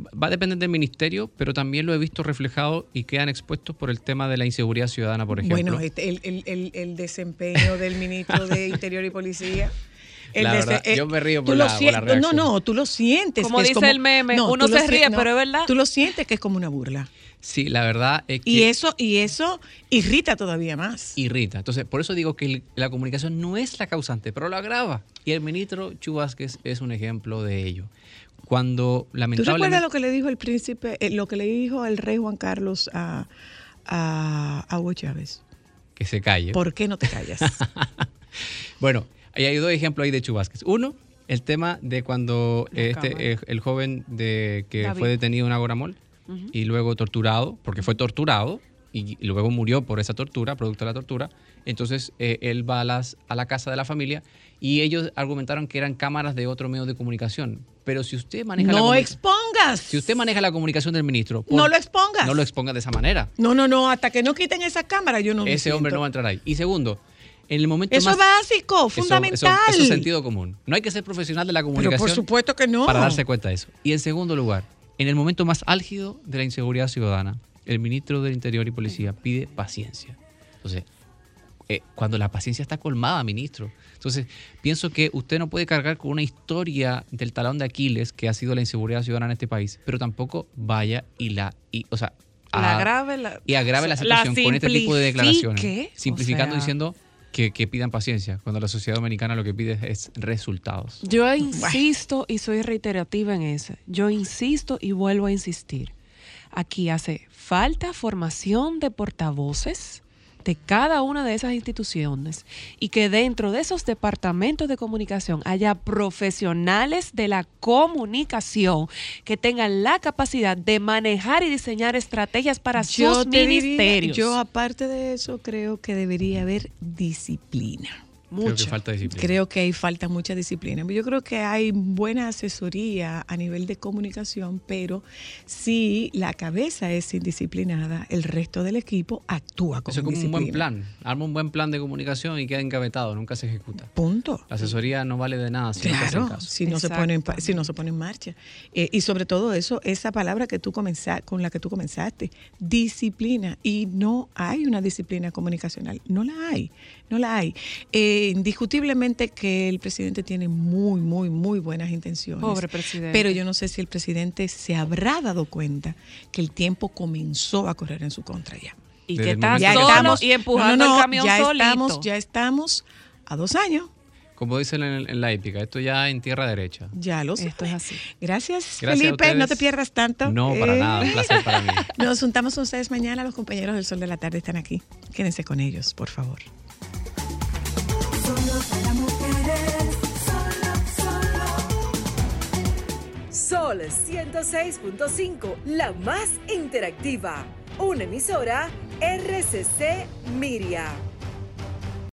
Va a depender del ministerio, pero también lo he visto reflejado y quedan expuestos por el tema de la inseguridad ciudadana, por ejemplo. Bueno, este, el, el- el- el desempeño del ministro de <laughs> Interior y Policía. La verdad, yo me río por la- por la No, reacción. no, tú lo sientes. Como que es dice el meme, uno se ríe, pero es verdad. Tú lo sientes que es como una burla. Sí, la verdad es que... Y eso, y eso irrita todavía más. irrita. Entonces, por eso digo que la comunicación no es la causante, pero lo agrava. Y el ministro Chu Vázquez es un ejemplo de ello. Cuando ¿Tú lamentablemente... recuerdas lo que le dijo el príncipe, eh, lo que le dijo el rey Juan Carlos a, a, a Hugo Chávez? Que se calle. ¿Por qué no te callas? <laughs> Bueno, ahí hay dos ejemplos ahí de Chu Vázquez. Uno, el tema de cuando eh, este, eh, el joven de que David. fue detenido en Agoramol Ujú. y luego torturado, porque fue torturado y, y luego murió por esa tortura, producto de la tortura. Entonces eh, él va a, las, a la casa de la familia y ellos argumentaron que eran cámaras de otro medio de comunicación. Pero si usted maneja la no expongas. si usted maneja la comunicación del ministro, por- No lo expongas. No lo exponga de esa manera. No, no, no, hasta que no quiten esa cámara yo no me Ese hombre no va a entrar ahí. Y segundo, en el momento Eso es básico, fundamental. Eso, es sentido común. No hay que ser profesional de la Pero comunicación por supuesto que no. para darse cuenta de eso. Y en segundo lugar, en el momento más álgido de la inseguridad ciudadana, el ministro del Interior y Policía pide paciencia. Entonces, eh, cuando la paciencia está colmada, ministro. Entonces, pienso que usted no puede cargar con una historia del talón de Aquiles que ha sido la inseguridad ciudadana en este país, pero tampoco vaya y la, y, o sea, La agrave la- y agrave la situación con este tipo de declaraciones, simplifique, o simplificando sea. diciendo que, que pidan paciencia, cuando la sociedad dominicana lo que pide es resultados. Yo insisto y soy reiterativa en eso. Yo insisto y vuelvo a insistir. Aquí hace falta formación de portavoces de cada una de esas instituciones y que dentro de esos departamentos de comunicación haya profesionales de la comunicación que tengan la capacidad de manejar y diseñar estrategias para sus diría- ministerios. yo aparte de eso creo que debería haber disciplina. Creo que falta disciplina. Creo que ahí falta mucha disciplina. Yo creo que hay buena asesoría a nivel de comunicación, pero si la cabeza es indisciplinada, el resto del equipo actúa con Eso es como un buen plan. Arma un buen plan de comunicación y queda engavetado, nunca se ejecuta. Punto. La asesoría no vale de nada si no Claro, caso. si no, se pone en, si no se pone en marcha. Eh, y sobre todo eso, esa palabra que tú comenzaste, con la que tú comenzaste, disciplina. Y no hay una disciplina comunicacional, no la hay, no la hay. Eh, indiscutiblemente que el presidente tiene muy, muy, muy buenas intenciones. Pobre presidente. Pero yo no sé si el presidente se habrá dado cuenta que el tiempo comenzó a correr en su contra ya. Y Desde que está solo que- y empujando no, no, no, el camión ya solito. estamos, ya estamos a dos años. Como dicen en, en la épica, esto ya en tierra derecha. Ya lo sé. Esto es así. Gracias, Felipe. No te pierdas tanto. No, para Eh, nada, un placer para mí. <laughs> Nos juntamos con ustedes mañana. Los compañeros del Sol de la Tarde están aquí. Quédense con ellos, por favor. Solo para mujeres, solo, solo. Sol 106.5, la más interactiva. Una emisora RCC Miria.